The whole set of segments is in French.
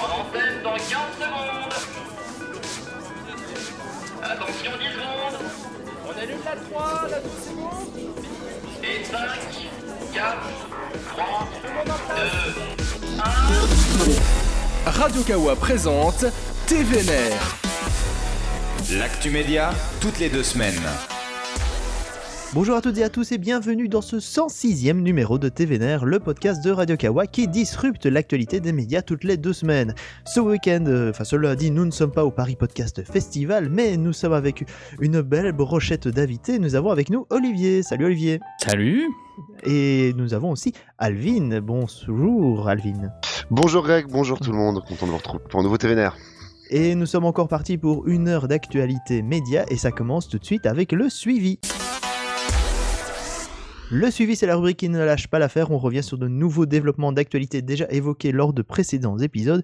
En antenne dans 15 secondes. Attention 10 secondes. On allume la 3, la 12 secondes. Et 5, 4, 3, Tout le monde en place. 2, 1. Radio Kawa présente TVNR. L'actu média, toutes les deux semaines. Bonjour à toutes et à tous et bienvenue dans ce 106e numéro de TVNR, le podcast de Radio Kawa qui disrupte l'actualité des médias toutes les deux semaines. Ce week-end, euh, enfin ce lundi, nous ne sommes pas au Paris Podcast Festival, mais nous sommes avec une belle brochette d'invités. Nous avons avec nous Olivier. Salut Olivier. Salut Et nous avons aussi Alvin. Bonjour Alvin. Bonjour Greg, bonjour tout le monde, content de vous retrouver pour un nouveau TVNR. Et nous sommes encore partis pour une heure d'actualité média et ça commence tout de suite avec le suivi. Le suivi, c'est la rubrique qui ne lâche pas l'affaire. On revient sur de nouveaux développements d'actualité déjà évoqués lors de précédents épisodes.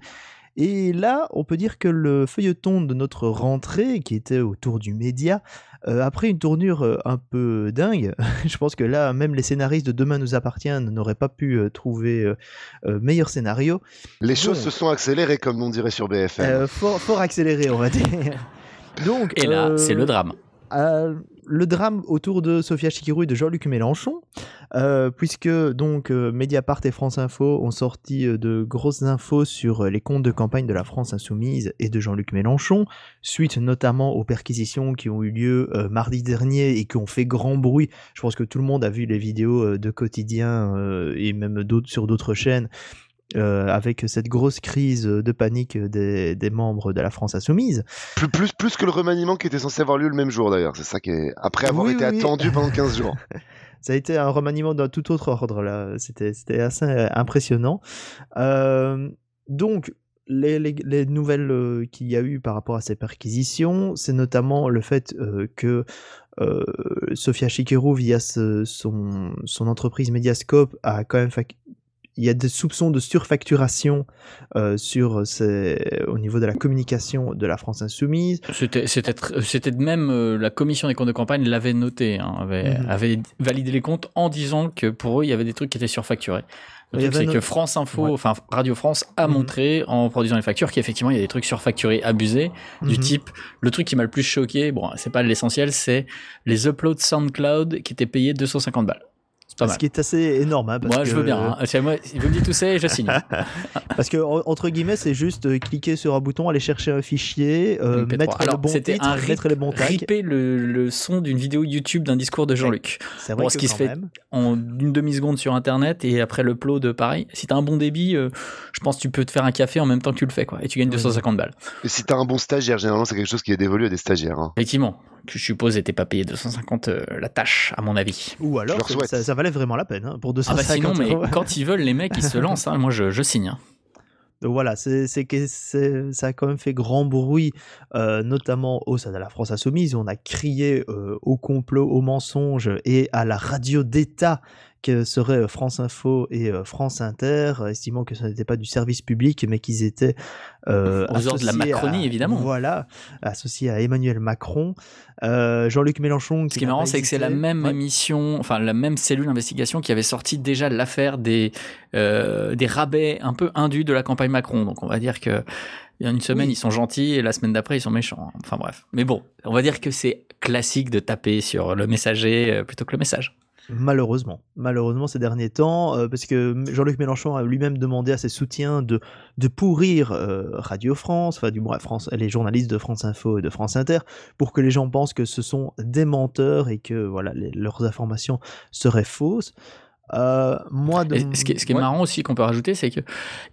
Et là, on peut dire que le feuilleton de notre rentrée, qui était autour du média, euh, a pris une tournure euh, un peu dingue. Je pense que là, même les scénaristes de Demain nous appartient n'auraient pas pu euh, trouver euh, meilleur scénario. Les choses se sont accélérées comme on dirait sur BFM. Euh, fort, fort accéléré, on va dire. Donc, Et là, euh, c'est le drame. Le drame autour de Sophia Chikirou et de Jean-Luc Mélenchon, euh, puisque donc euh, Mediapart et France Info ont sorti euh, de grosses infos sur les comptes de campagne de la France Insoumise et de Jean-Luc Mélenchon, suite notamment aux perquisitions qui ont eu lieu mardi dernier et qui ont fait grand bruit. Je pense que tout le monde a vu les vidéos de quotidien et même sur d'autres chaînes. Euh, avec cette grosse crise de panique des, des membres de la France Insoumise. Plus, plus, plus que le remaniement qui était censé avoir lieu le même jour d'ailleurs, c'est ça qui est... Après avoir Oui, été oui, oui. attendu pendant 15 jours. Ça a été un remaniement d'un tout autre ordre là. C'était c'était assez euh, impressionnant. Euh, donc les, les- les nouvelles euh, qu'il y a eu par rapport à ces perquisitions, c'est notamment le fait euh, que euh, Sofia via ce- son, son entreprise Mediascope, a quand même il y a des soupçons de surfacturation euh, sur ces- au niveau de la communication de la France Insoumise. C'était, tr- c'était même euh, la commission des comptes de campagne l'avait noté, hein, avait, Mhm. avait validé les comptes en disant que pour eux il y avait des trucs qui étaient surfacturés. Le truc, c'est que France Info, Ouais. enfin Radio France, a Mhm. montré en produisant les factures qu'effectivement il y a des trucs surfacturés, abusés, du Mhm. type. Le truc qui m'a le plus choqué, bon, c'est pas l'essentiel, c'est les uploads SoundCloud qui étaient payés 250 balles. C'est Ce qui est assez énorme. hein, parce Moi, je veux bien. hein. C'est moi, si vous me dites tout ça, je signe. Parce que en- entre guillemets, c'est juste euh, cliquer sur un bouton, aller chercher un fichier, euh, MP3. mettre Alors, le bon titre, un rip- mettre les bons tags. Ripper le, le son d'une vidéo YouTube d'un discours de Jean-Luc. C'est vrai Bon, que ce qui se fait même. en une demi-seconde sur Internet et après le upload, pareil. Si t'as un bon débit, euh, je pense que tu peux te faire un café en même temps que tu le fais, quoi. Et tu gagnes Oui. 250 balles. Et si t'as un bon stagiaire, généralement c'est quelque chose qui est dévolu à des stagiaires. hein. Effectivement, je suppose n'était pas payé 250 euh, la tâche, à mon avis. Ou alors, ça, ça valait vraiment la peine hein, pour Ah bah 250 sinon, mais euros. quand ils veulent, les mecs, ils se lancent. hein. Moi, je, je signe. hein. Donc voilà, c'est c'est que c'est- ça a quand même fait grand bruit, euh, notamment au sein de la France Insoumise. où On a crié euh, au complot, au mensonge et à la radio d'État que seraient euh, France Info et euh, France Inter, estimant que ce n'était pas du service public, mais qu'ils étaient euh, Aux ordres de la Macronie, à- évidemment. Voilà, associés à Emmanuel Macron. Euh, Jean-Luc Mélenchon. Ce qui est marrant, c'est que c'est la même Ouais. émission, enfin la même cellule d'investigation qui avait sorti déjà l'affaire des euh, des rabais un peu indus de la campagne Macron. Donc on va dire que il y a une semaine Oui. ils sont gentils et la semaine d'après ils sont méchants. Enfin bref. Mais bon, on va dire que c'est classique de taper sur le messager plutôt que le message. Malheureusement, malheureusement ces derniers temps, euh, parce que Jean-Luc Mélenchon a lui-même demandé à ses soutiens de, pourrir euh, Radio France, enfin du moins France, les journalistes de France Info et de France Inter, pour que les gens pensent que ce sont des menteurs et que voilà leurs informations seraient fausses. Euh, moi, de ce qui est, ce qui est ouais. marrant aussi qu'on peut rajouter, c'est que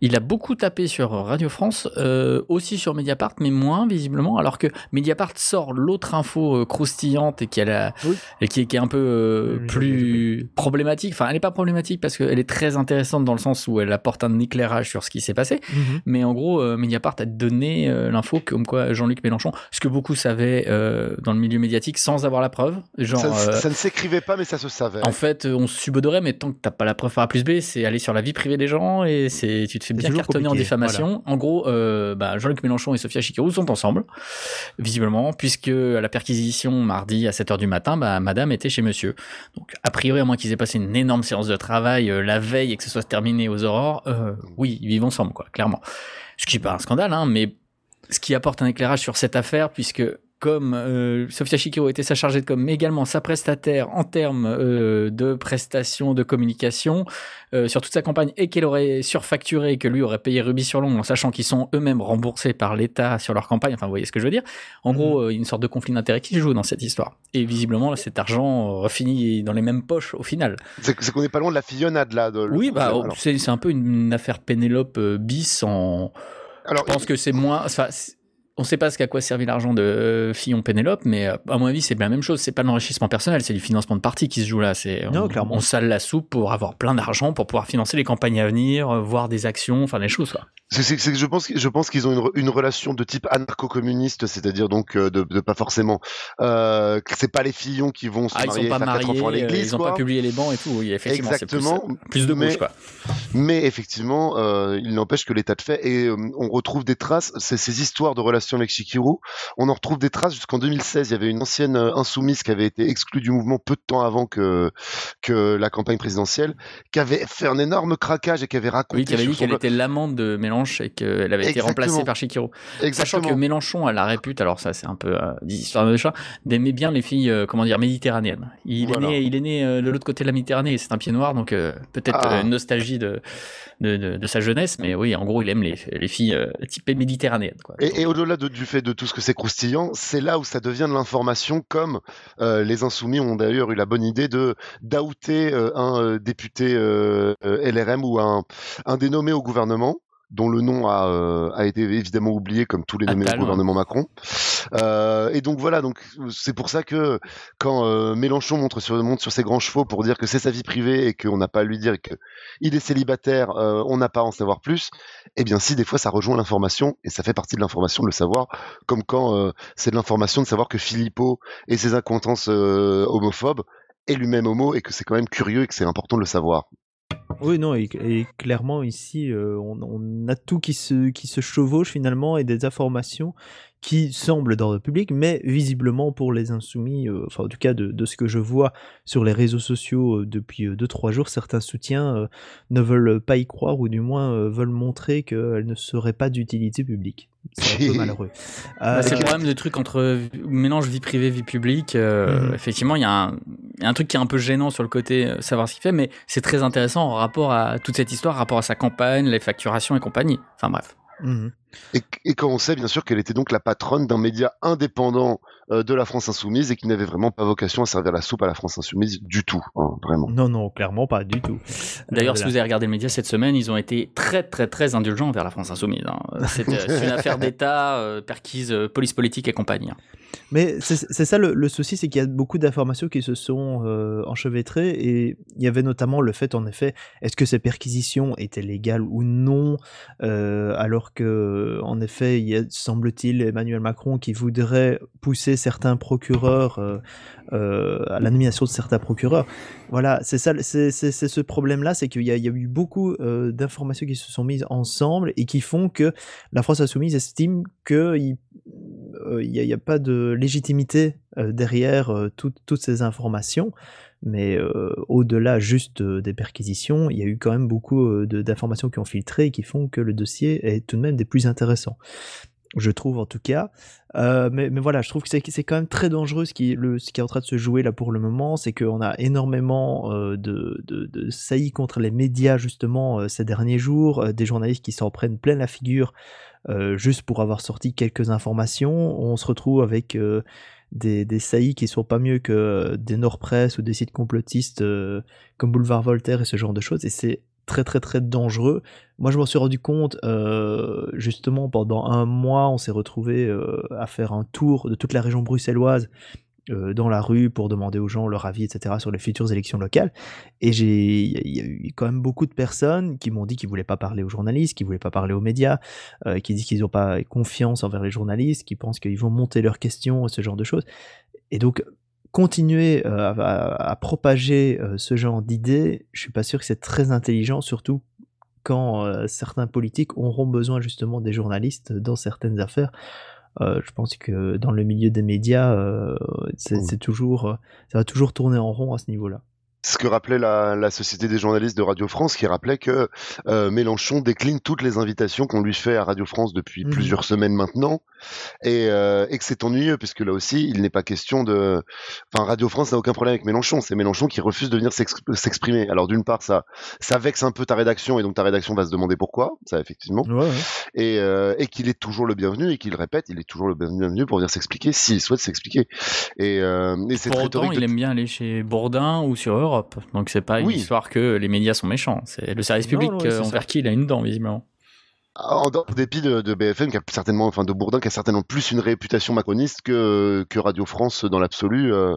il a beaucoup tapé sur Radio France, euh, aussi sur Mediapart, mais moins visiblement, alors que Mediapart sort l'autre info euh, croustillante et qui, a la- Oui. et qui, est, qui est un peu euh, Oui, plus problématique. Enfin, elle n'est pas problématique parce qu'elle est très intéressante dans le sens où elle apporte un éclairage sur ce qui s'est passé. Mhm. Mais en gros, euh, Mediapart a donné euh, l'info comme quoi Jean-Luc Mélenchon, ce que beaucoup savaient euh, dans le milieu médiatique sans avoir la preuve, genre. ça, euh, ça ne s'écrivait pas, mais ça se savait. en fait, on se subodorait, mais tant tant que t'as pas la preuve par A plus B, c'est aller sur la vie privée des gens et c'est tu te fais bien cartonner en diffamation. En gros, euh, bah, Jean-Luc Mélenchon et Sophia Chikirou sont ensemble, visiblement, puisque à la perquisition mardi à 7h du matin, bah, madame était chez monsieur. Donc, a priori, à moins qu'ils aient passé une énorme séance de travail euh, la veille et que ce soit terminé aux aurores, euh, oui, ils vivent ensemble, quoi, clairement. Ce qui n'est pas un scandale, hein, mais ce qui apporte un éclairage sur cette affaire, puisque comme euh, Sofia Chikiro était sa chargée de com, mais également sa prestataire en termes euh, de prestations de communication euh, sur toute sa campagne, et qu'elle aurait surfacturé, et que lui aurait payé rubis sur l'ongle, en sachant qu'ils sont eux-mêmes remboursés par l'État sur leur campagne. Enfin, vous voyez ce que je veux dire En gros, euh, une sorte de conflit d'intérêts qui se joue dans cette histoire. Et visiblement, là, cet argent euh, finit dans les mêmes poches au final. C'est qu'on n'est pas loin de la fillonnade là. De, Oui, bah, c'est un peu une affaire Pénélope euh, bis en. alors, Je pense que c'est moins. enfin, on ne sait pas ce qu'à quoi servi l'argent de euh, Fillon Pénélope, mais euh, à mon avis, c'est la même chose. C'est pas l'enrichissement personnel, c'est du financement de parti qui se joue là. C'est on, clairement. on sale la soupe pour avoir plein d'argent pour pouvoir financer les campagnes à venir, euh, voir des actions, enfin des choses. Quoi. C'est que je pense, je pense qu'ils ont une, re- une relation de type anarcho-communiste, c'est-à-dire donc euh, de, de pas forcément. Euh, c'est pas les fillons qui vont se Ah, ils marier, pas enfants à euh, l'église, ils ont quoi. pas publié les bancs et tout. Oui, effectivement, c'est plus, Exactement, plus de mais- quoi. Mais effectivement, euh, il n'empêche que l'état de fait et euh, on retrouve des traces. Ces, ces histoires de relations avec Shikiru, on en retrouve des traces jusqu'en 2016. Il y avait une ancienne insoumise qui avait été exclue du mouvement peu de temps avant que que la campagne présidentielle, qui avait fait un énorme craquage et qui avait raconté. Oui, qui avait dit qu'elle était l'amante de Mélenchon et qu'elle avait été remplacée par Chikiro. Sachant Exactement. que Mélenchon a la répute, alors ça c'est un peu euh, des histoires de chat, d'aimer bien les filles, euh, comment dire, méditerranéennes. Il Voilà. est né, il est né euh, de l'autre côté de la Méditerranée, et c'est un pied noir, donc euh, peut-être Ah. une nostalgie de, de, de, de sa jeunesse, mais oui, en gros, il aime les, les filles typées méditerranéennes. Quoi. Et, et au-delà de- du fait de tout ce que c'est croustillant, c'est là où ça devient de l'information, comme les insoumis ont d'ailleurs eu la bonne idée de d'outer un député LRM ou un, un des nommés au gouvernement dont le nom a, euh, a été évidemment oublié comme tous les nommés Attal, au gouvernement Macron. Euh, et donc voilà, donc c'est pour ça que quand euh, Mélenchon montre sur, monte sur ses grands chevaux pour dire que c'est sa vie privée et qu'on n'a pas à lui dire que il est célibataire, euh, on n'a pas à en savoir plus, eh bien si des fois ça rejoint l'information et ça fait partie de l'information de le savoir, comme quand euh, c'est de l'information de savoir que Philippot et ses accointances euh, homophobes est lui-même homo et que c'est quand même curieux et que c'est important de le savoir. Oui, non, et, clairement ici, euh, on, on a tout qui se chevauche finalement et des informations qui semblent d'ordre public, mais visiblement pour les insoumis, euh, enfin en tout cas de, de ce que je vois sur les réseaux sociaux euh, depuis 2-3 jours, certains soutiens euh, ne veulent pas y croire ou du moins euh, veulent montrer qu'elles ne seraient pas d'utilité publique. C'est un peu malheureux. Bah, Euh, c'est le problème de trucs entre mélange vie privée, vie publique. euh, Mhm. Effectivement, il y, a un- il y a un truc qui est un peu gênant sur le côté euh, savoir ce qu'il fait, mais c'est très intéressant en rapport à toute cette histoire, rapport à sa campagne, les facturations et compagnie. Enfin bref. mhm. Et, et quand on sait bien sûr qu'elle était donc la patronne d'un média indépendant euh, de la France Insoumise et qui n'avait vraiment pas vocation à servir la soupe à la France Insoumise du tout, hein, vraiment. Non, non, clairement pas du tout. D'ailleurs, Euh, si vous avez regardé le média cette semaine, ils ont été très, très, très indulgents envers la France Insoumise. hein. C'est euh, c'est une affaire d'État, euh, perquise, euh, police politique et compagnie. hein. Mais c'est c'est ça le, le souci, c'est qu'il y a beaucoup d'informations qui se sont euh, enchevêtrées et il y avait notamment le fait, en effet, est-ce que ces perquisitions étaient légales ou non, euh, alors que, en effet, il y a, semble-t-il, Emmanuel Macron qui voudrait pousser certains procureurs euh, euh, à la nomination de certains procureurs. Voilà, c'est ça, c'est ce problème-là, c'est qu'il y, a- y a eu beaucoup euh, d'informations qui se sont mises ensemble et qui font que la France insoumise estime qu'il n'y il y a pas de légitimité euh, derrière euh, tout- toutes ces informations. Mais euh, au-delà juste euh, des perquisitions, il y a eu quand même beaucoup euh, d'informations qui ont filtré et qui font que le dossier est tout de même des plus intéressants. Je trouve en tout cas. Euh, mais, voilà, je trouve que c'est quand même très dangereux ce qui, est en train de se jouer là pour le moment. C'est qu'on a énormément euh, de, saillies contre les médias justement euh, ces derniers jours. euh, des journalistes qui s'en prennent plein la figure euh, juste pour avoir sorti quelques informations. On se retrouve avec euh, des, des saillies qui sont pas mieux que euh, des Nord-Presse ou des sites complotistes euh, comme Boulevard Voltaire et ce genre de choses. Et c'est très très très dangereux. Moi je m'en suis rendu compte euh, justement pendant un mois on s'est retrouvé à faire un tour de toute la région bruxelloise dans la rue pour demander aux gens leur avis, etc., sur les futures élections locales. Et il y a eu quand même beaucoup de personnes qui m'ont dit qu'ils voulaient pas parler aux journalistes, qu'ils voulaient pas parler aux médias, euh, qui disent qu'ils n'ont pas confiance envers les journalistes, qui pensent qu'ils vont monter leurs questions, ce genre de choses. Et donc, continuer euh, à, propager euh, ce genre d'idées, je suis pas sûr que c'est très intelligent, surtout quand euh, certains politiques auront besoin justement des journalistes dans certaines affaires. Euh, je pense que dans le milieu des médias, euh, c'est toujours, euh, ça va toujours tourner en rond à ce niveau-là. Ce que rappelait la, la Société des journalistes de Radio France, qui rappelait que euh, Mélenchon décline toutes les invitations qu'on lui fait à Radio France depuis Mhm. plusieurs semaines maintenant, et, euh, et que c'est ennuyeux, puisque là aussi, il n'est pas question de... Enfin, Radio France n'a aucun problème avec Mélenchon, c'est Mélenchon qui refuse de venir s'ex- s'exprimer. Alors d'une part, ça, ça vexe un peu ta rédaction, et donc ta rédaction va se demander pourquoi, ça effectivement, Ouais, ouais. et, euh, et qu'il est toujours le bienvenu, et qu'il répète, il est toujours le bienvenu pour venir s'expliquer, s'il souhaite s'expliquer. Et, euh, et cette Pour autant, rhétorique il de- aime bien aller chez Bourdin ou sur Europe. Donc c'est pas une histoire que les médias sont méchants. C'est le service Non, public non, ouais, euh, ça. envers qui il a une dent, visiblement. En dépit de, BFM, qui a certainement, enfin de Bourdin, qui a certainement plus une réputation macroniste que, Radio France dans l'absolu euh,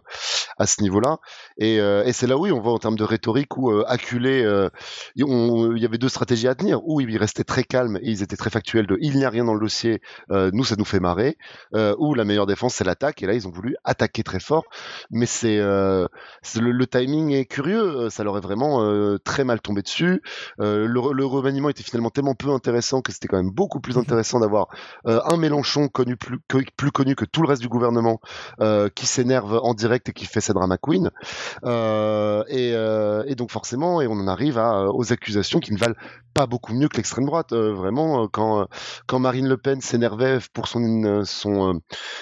à ce niveau-là. Et, euh, et c'est là où oui, on voit en termes de rhétorique où euh, acculé, euh, il y avait deux stratégies à tenir. Où ils restaient très calmes et ils étaient très factuels de il n'y a rien dans le dossier, euh, nous ça nous fait marrer. Euh, ou la meilleure défense c'est l'attaque. Et là ils ont voulu attaquer très fort. Mais c'est le, le timing est curieux. Ça leur est vraiment très mal tombé dessus. Le, le remaniement était finalement tellement peu intéressant que c'était quand même beaucoup plus intéressant d'avoir euh, un Mélenchon connu plus, que- plus connu que tout le reste du gouvernement euh, qui s'énerve en direct et qui fait sa drama queen. Euh, et, et donc forcément, et on en arrive à, aux accusations qui ne valent pas beaucoup mieux que l'extrême droite. Vraiment, quand, quand Marine Le Pen s'énervait pour son, son,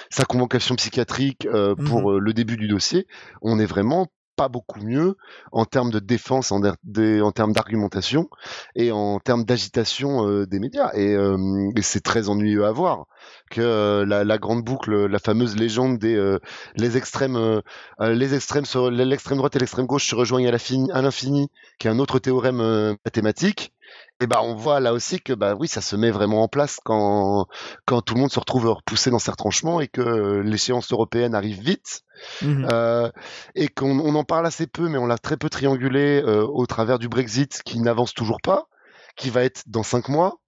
sa convocation psychiatrique pour euh, le début du dossier, on est vraiment pas beaucoup mieux en termes de défense, en, termes d'argumentation et en termes d'agitation euh, des médias. Et, euh, et c'est très ennuyeux à voir que euh, la, la grande boucle, la fameuse légende des les extrêmes, les extrêmes sur l'extrême droite et l'extrême gauche se rejoignent à l'infini, qui est un autre théorème mathématique. Et ben on voit là aussi que bah oui ça se met vraiment en place quand quand tout le monde se retrouve repoussé dans ses retranchements et que euh, l'échéance européenne arrive vite Mhm. euh, et qu'on on en parle assez peu, mais on l'a très peu triangulé euh, au travers du Brexit qui n'avance toujours pas, qui va être dans cinq mois,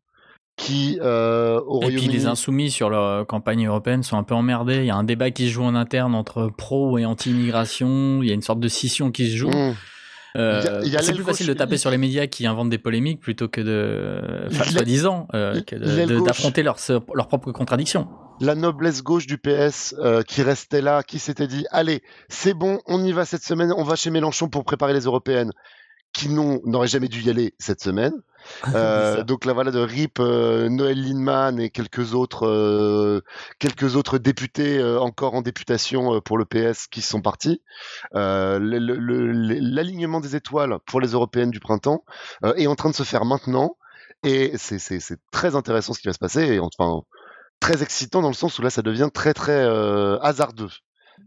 qui euh, au Et puis les insoumis sur leur campagne européenne sont un peu emmerdés. Il y a un débat qui se joue en interne entre pro et anti-immigration. Il y a une sorte de scission qui se joue. Mmh. Euh, c'est plus facile de taper sur les médias qui inventent des polémiques plutôt que de, enfin, soi-disant, euh, d'affronter leurs leurs propres contradictions. La noblesse gauche du PS euh, qui restait là, qui s'était dit allez, c'est bon, on y va cette semaine, on va chez Mélenchon pour préparer les européennes, qui n'auraient jamais dû y aller cette semaine. Euh, donc là voilà de RIP, euh, Noël Lindemann et quelques autres, euh, quelques autres députés encore en députation pour le PS qui sont partis. L'alignement des étoiles pour les européennes du printemps est en train de se faire maintenant et c'est- très intéressant ce qui va se passer et enfin très excitant dans le sens où là ça devient très très hasardeux.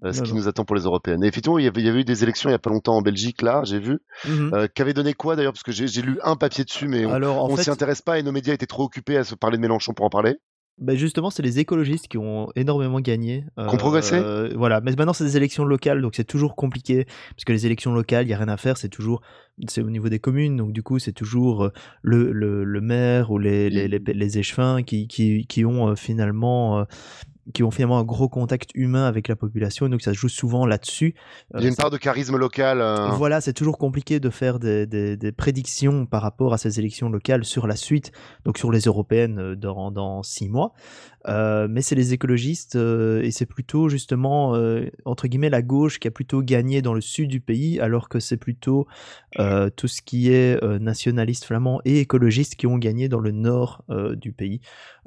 Euh, ce Non, qui non. nous attend pour les européennes. Et effectivement, il y, avait, il y avait eu des élections il y a pas longtemps en Belgique, là, j'ai vu, euh, qui avait donné quoi d'ailleurs, parce que j'ai lu un papier dessus, mais on, fait, s'y intéresse pas et nos médias étaient trop occupés à se parler de Mélenchon pour en parler. Ben justement, c'est les écologistes qui ont énormément gagné. Qui ont progressé euh, Voilà, mais maintenant c'est des élections locales, donc c'est toujours compliqué parce que les élections locales, il y a rien à faire, c'est toujours c'est au niveau des communes, donc du coup c'est toujours le, le, le maire ou les, les, les, les échevins qui, qui, qui ont euh, finalement qui ont finalement un gros contact humain avec la population, donc ça se joue souvent là-dessus. Il y a une part de charisme local. euh, Voilà, c'est toujours compliqué de faire des, des- des prédictions par rapport à ces élections locales sur la suite, donc sur les européennes euh, dans, dans six mois. Euh, mais c'est les écologistes euh, et c'est plutôt justement entre guillemets la gauche qui a plutôt gagné dans le sud du pays, alors que c'est plutôt tout ce qui est nationaliste flamand et écologiste qui ont gagné dans le nord du pays.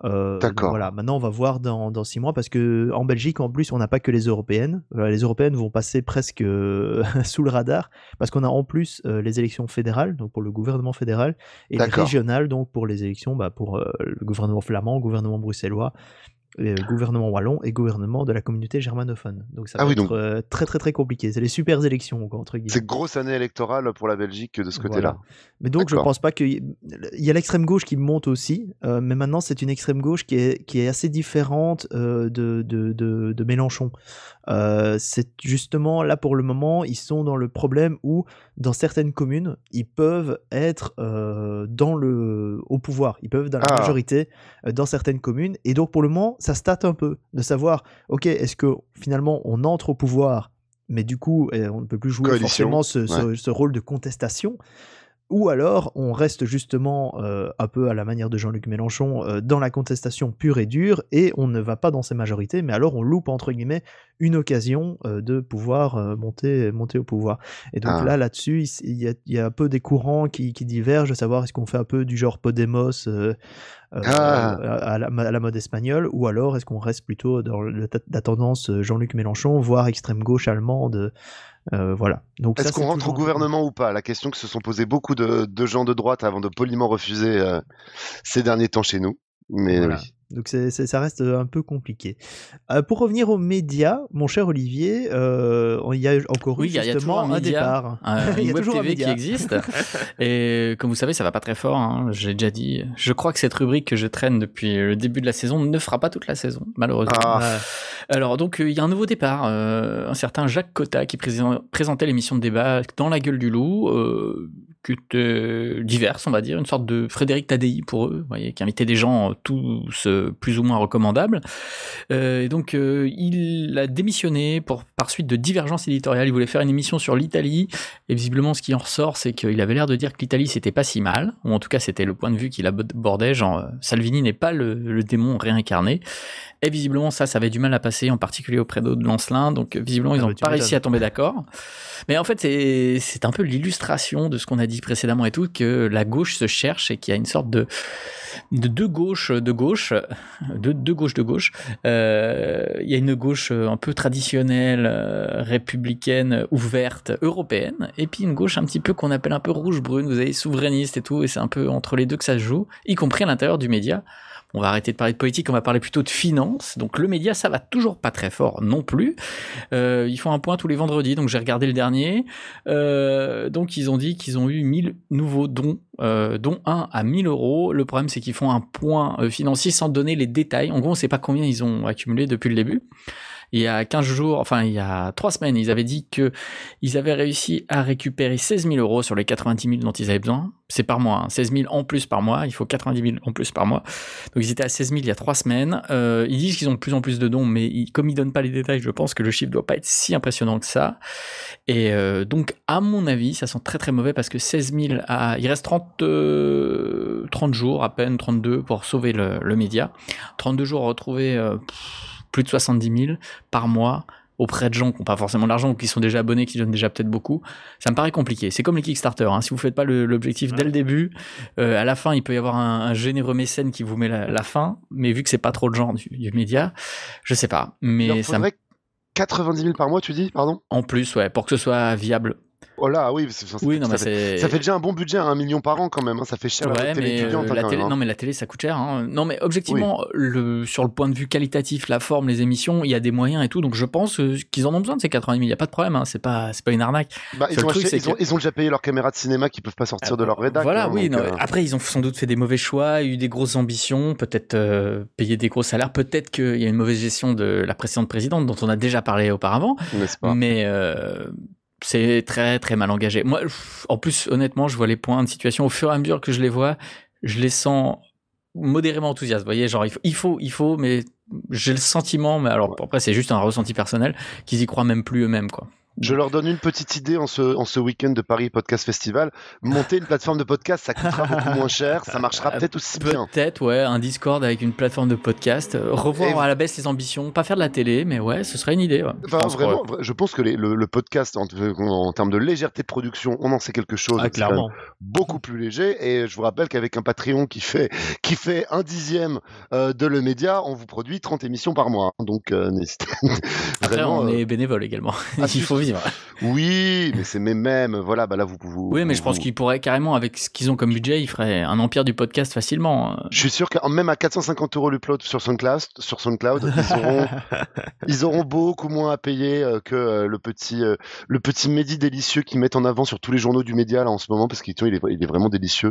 D'accord. Voilà, maintenant on va voir dans, dans six mois parce que en Belgique en plus on n'a pas que les européennes. Euh, les européennes vont passer presque euh, sous le radar parce qu'on a en plus euh, les élections fédérales, donc pour le gouvernement fédéral, et les régionales, donc pour les élections bah, pour le gouvernement flamand, gouvernement bruxellois, euh, gouvernement wallon et gouvernement de la communauté germanophone. Donc ça Ah va oui, être donc- euh, très très très compliqué. C'est les super élections, entre guillemets. C'est grosse année électorale pour la Belgique de ce Voilà. côté-là. Mais donc je pense pas qu'il y- a l'extrême gauche qui monte aussi, euh, mais maintenant c'est une extrême gauche qui est, qui est assez différente de, de, de, de Mélenchon. C'est justement là pour le moment, ils sont dans le problème où dans certaines communes, ils peuvent être euh, dans le, au pouvoir, ils peuvent être dans la Ah. majorité euh, dans certaines communes, et donc pour le moment ça se un peu de savoir, ok, est-ce que finalement on entre au pouvoir mais du coup, euh, on ne peut plus jouer Coalition, forcément ce, ce- ce rôle de contestation. Ou alors, on reste justement euh, un peu à la manière de Jean-Luc Mélenchon euh, dans la contestation pure et dure, et on ne va pas dans ces majorités, mais alors on loupe entre guillemets une occasion euh, de pouvoir euh, monter, monter au pouvoir. Et donc Ah. là, là-dessus, il y, y a un peu des courants qui, qui divergent, de savoir est-ce qu'on fait un peu du genre Podemos euh, euh, Ah. à, la, à la mode espagnole, ou alors est-ce qu'on reste plutôt dans le- la tendance Jean-Luc Mélenchon, voire extrême gauche allemande. Euh, voilà. Donc Est-ce qu'on rentre au gouvernement ou pas? La question que se sont posées beaucoup de, de gens de droite avant de poliment refuser euh, ces derniers temps chez nous. Mais Voilà. oui. Donc c'est, c'est- ça reste un peu compliqué. Euh, pour revenir aux médias, mon cher Olivier, euh, il y a encore Oui, eu il y a- il y a justement toujours un un, média, départ. un- Il y a web toujours un TV qui média. existe. Et comme vous savez, ça va pas très fort. hein, J'ai déjà dit. Je crois que cette rubrique que je traîne depuis le début de la saison ne fera pas toute la saison, malheureusement. Ah. Alors donc euh, il y a un nouveau départ, euh, un certain Jacques Cotta qui présent- présentait l'émission de débat dans la gueule du loup, euh, qui était diverse on va dire, une sorte de Frédéric Tadei pour eux, voyez, qui invitait des gens euh, tous euh, plus ou moins recommandables. Euh, et donc euh, il a démissionné pour par suite de divergences éditoriales. Il voulait faire une émission sur l'Italie et visiblement ce qui en ressort c'est qu'il avait l'air de dire que l'Italie c'était pas si mal, ou en tout cas c'était le point de vue qu'il abordait, genre euh, Salvini n'est pas le, le démon réincarné. Et visiblement, ça, ça avait du mal à passer, en particulier auprès d'Aude Lancelin. Donc, euh, visiblement, ils n'ont pas réussi à tomber d'accord. Mais en fait, c'est un peu l'illustration de ce qu'on a dit précédemment et tout, que la gauche se cherche et qu'il y a une sorte de de deux gauches de gauche, de deux gauches de gauche. Euh, Il y a une gauche un peu traditionnelle, euh, républicaine, ouverte, européenne, et puis une gauche un petit peu qu'on appelle un peu rouge-brune, vous avez souverainiste et tout, et c'est un peu entre les deux que ça se joue, y compris à l'intérieur du média. On va arrêter de parler de politique, on va parler plutôt de finance. Donc le média, ça va toujours pas très fort non plus. Euh, ils font un point tous les vendredis, donc j'ai regardé le dernier. Euh, donc ils ont dit qu'ils ont eu 1000 nouveaux dons, euh, dont un à 1000 euros. Le problème, c'est qu'ils font un point financier sans donner les détails. En gros, on sait pas combien ils ont accumulé depuis le début. Il y a 15 jours, enfin il y a 3 semaines, ils avaient dit que ils avaient réussi à récupérer 16 000 euros sur les 90 000 dont ils avaient besoin. C'est par mois, hein, 16 000 en plus par mois. Il faut 90 000 en plus par mois. Donc ils étaient à 16 000 il y a 3 semaines. Euh, ils disent qu'ils ont de plus en plus de dons, mais comme ils donnent pas les détails, je pense que le chiffre doit pas être si impressionnant que ça. Et euh, donc à mon avis, ça sent très très mauvais parce que 16 000, à... il reste 30, euh, 30 jours à peine, 32 pour sauver le, média. 32 jours à retrouver plus de 70 000 par mois auprès de gens qui n'ont pas forcément l'argent ou qui sont déjà abonnés, qui donnent déjà peut-être beaucoup, ça me paraît compliqué. C'est comme les Kickstarter. hein. Si vous faites pas l'objectif dès le début, euh, à la fin, il peut y avoir un, un généreux mécène qui vous met la, la fin, mais vu que c'est pas trop le genre du, du média, je sais pas. Mais leur ça me- faudrait 90 000 par mois, tu dis, pardon? En plus, ouais, pour que ce soit viable. Oh là, oui, ça, Oui, fait, non, mais ça, fait, c'est. ça fait déjà un bon budget, un million par an quand même. hein, Ça fait cher la Ouais, télé mais étudiante. euh, hein, la télé, même, hein. non, mais la télé, ça coûte cher. hein. Non, mais objectivement, le, sur le point de vue qualitatif, la forme, les émissions, il y a des moyens et tout. Donc, je pense euh, qu'ils en ont besoin de ces 80 000. Il n'y a pas de problème. C'est pas, pas une arnaque. Bah, ils, ont truc, acheté- c'est ils, ont, que- ils ont déjà payé leurs caméras de cinéma qui peuvent pas sortir de leur rédac. Voilà, oui. donc, non, euh, Après, ils ont sans doute fait des mauvais choix, eu des grosses ambitions, peut-être payé des gros salaires, peut-être qu'il y a une mauvaise gestion de la précédente présidente dont on a déjà parlé auparavant. n'est-ce pas? Mais c'est très très mal engagé. Moi, en plus, honnêtement, je vois les points de situation au fur et à mesure que je les vois, je les sens modérément enthousiastes. Vous voyez, genre il faut, il faut, il faut mais j'ai le sentiment, mais alors après c'est juste un ressenti personnel, qu'ils y croient même plus eux-mêmes, quoi. Je leur donne une petite idée en ce, en ce week-end de Paris Podcast Festival. Monter une plateforme de podcast, ça coûtera beaucoup moins cher, ça marchera Euh, peut-être aussi bien. Peut-être, ouais, un Discord avec une plateforme de podcast, euh, revoir Et- à la baisse les ambitions, pas faire de la télé, mais ouais, ce serait une idée. ouais. Je Enfin, pense, vraiment, je pense que les- le, le podcast, en, en termes de légèreté de production, on en sait quelque chose. Ah, clairement. beaucoup plus léger. Et je vous rappelle qu'avec un Patreon qui fait, qui fait un dixième euh, de le média, on vous produit 30 émissions par mois. Donc, euh, n'hésitez Après, vraiment, on euh, est bénévole également. ah, il si, faut vivre. Oui, mais c'est mes mêmes. Voilà, bah là, vous. vous Oui, mais je vous- pense qu'ils pourraient carrément, avec ce qu'ils ont comme budget, ils feraient un empire du podcast facilement. Je suis sûr que même à 450 euros l'upload sur SoundCloud, sur SoundCloud ils, auront, ils auront beaucoup moins à payer euh, que euh, le petit euh, le petit Mehdi délicieux qu'ils mettent en avant sur tous les journaux du média là en ce moment parce qu'il il est, il est vraiment délicieux.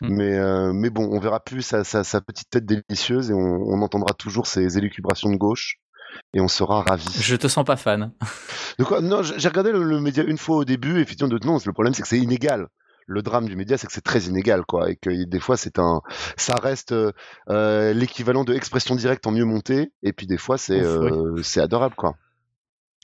Mm. Mais euh, mais bon, on verra plus sa, sa, sa petite tête délicieuse et on, on entendra toujours ses élucubrations de gauche et on sera ravis. Je te sens pas fan. De quoi? Non, j'ai regardé le, le média une fois au début et effectivement de non, le problème c'est que c'est inégal. Le drame du média, c'est que c'est très inégal, quoi, et que des fois c'est un, ça reste euh, euh, l'équivalent de expression directe en mieux monté, et puis des fois c'est oui. euh, c'est adorable, quoi.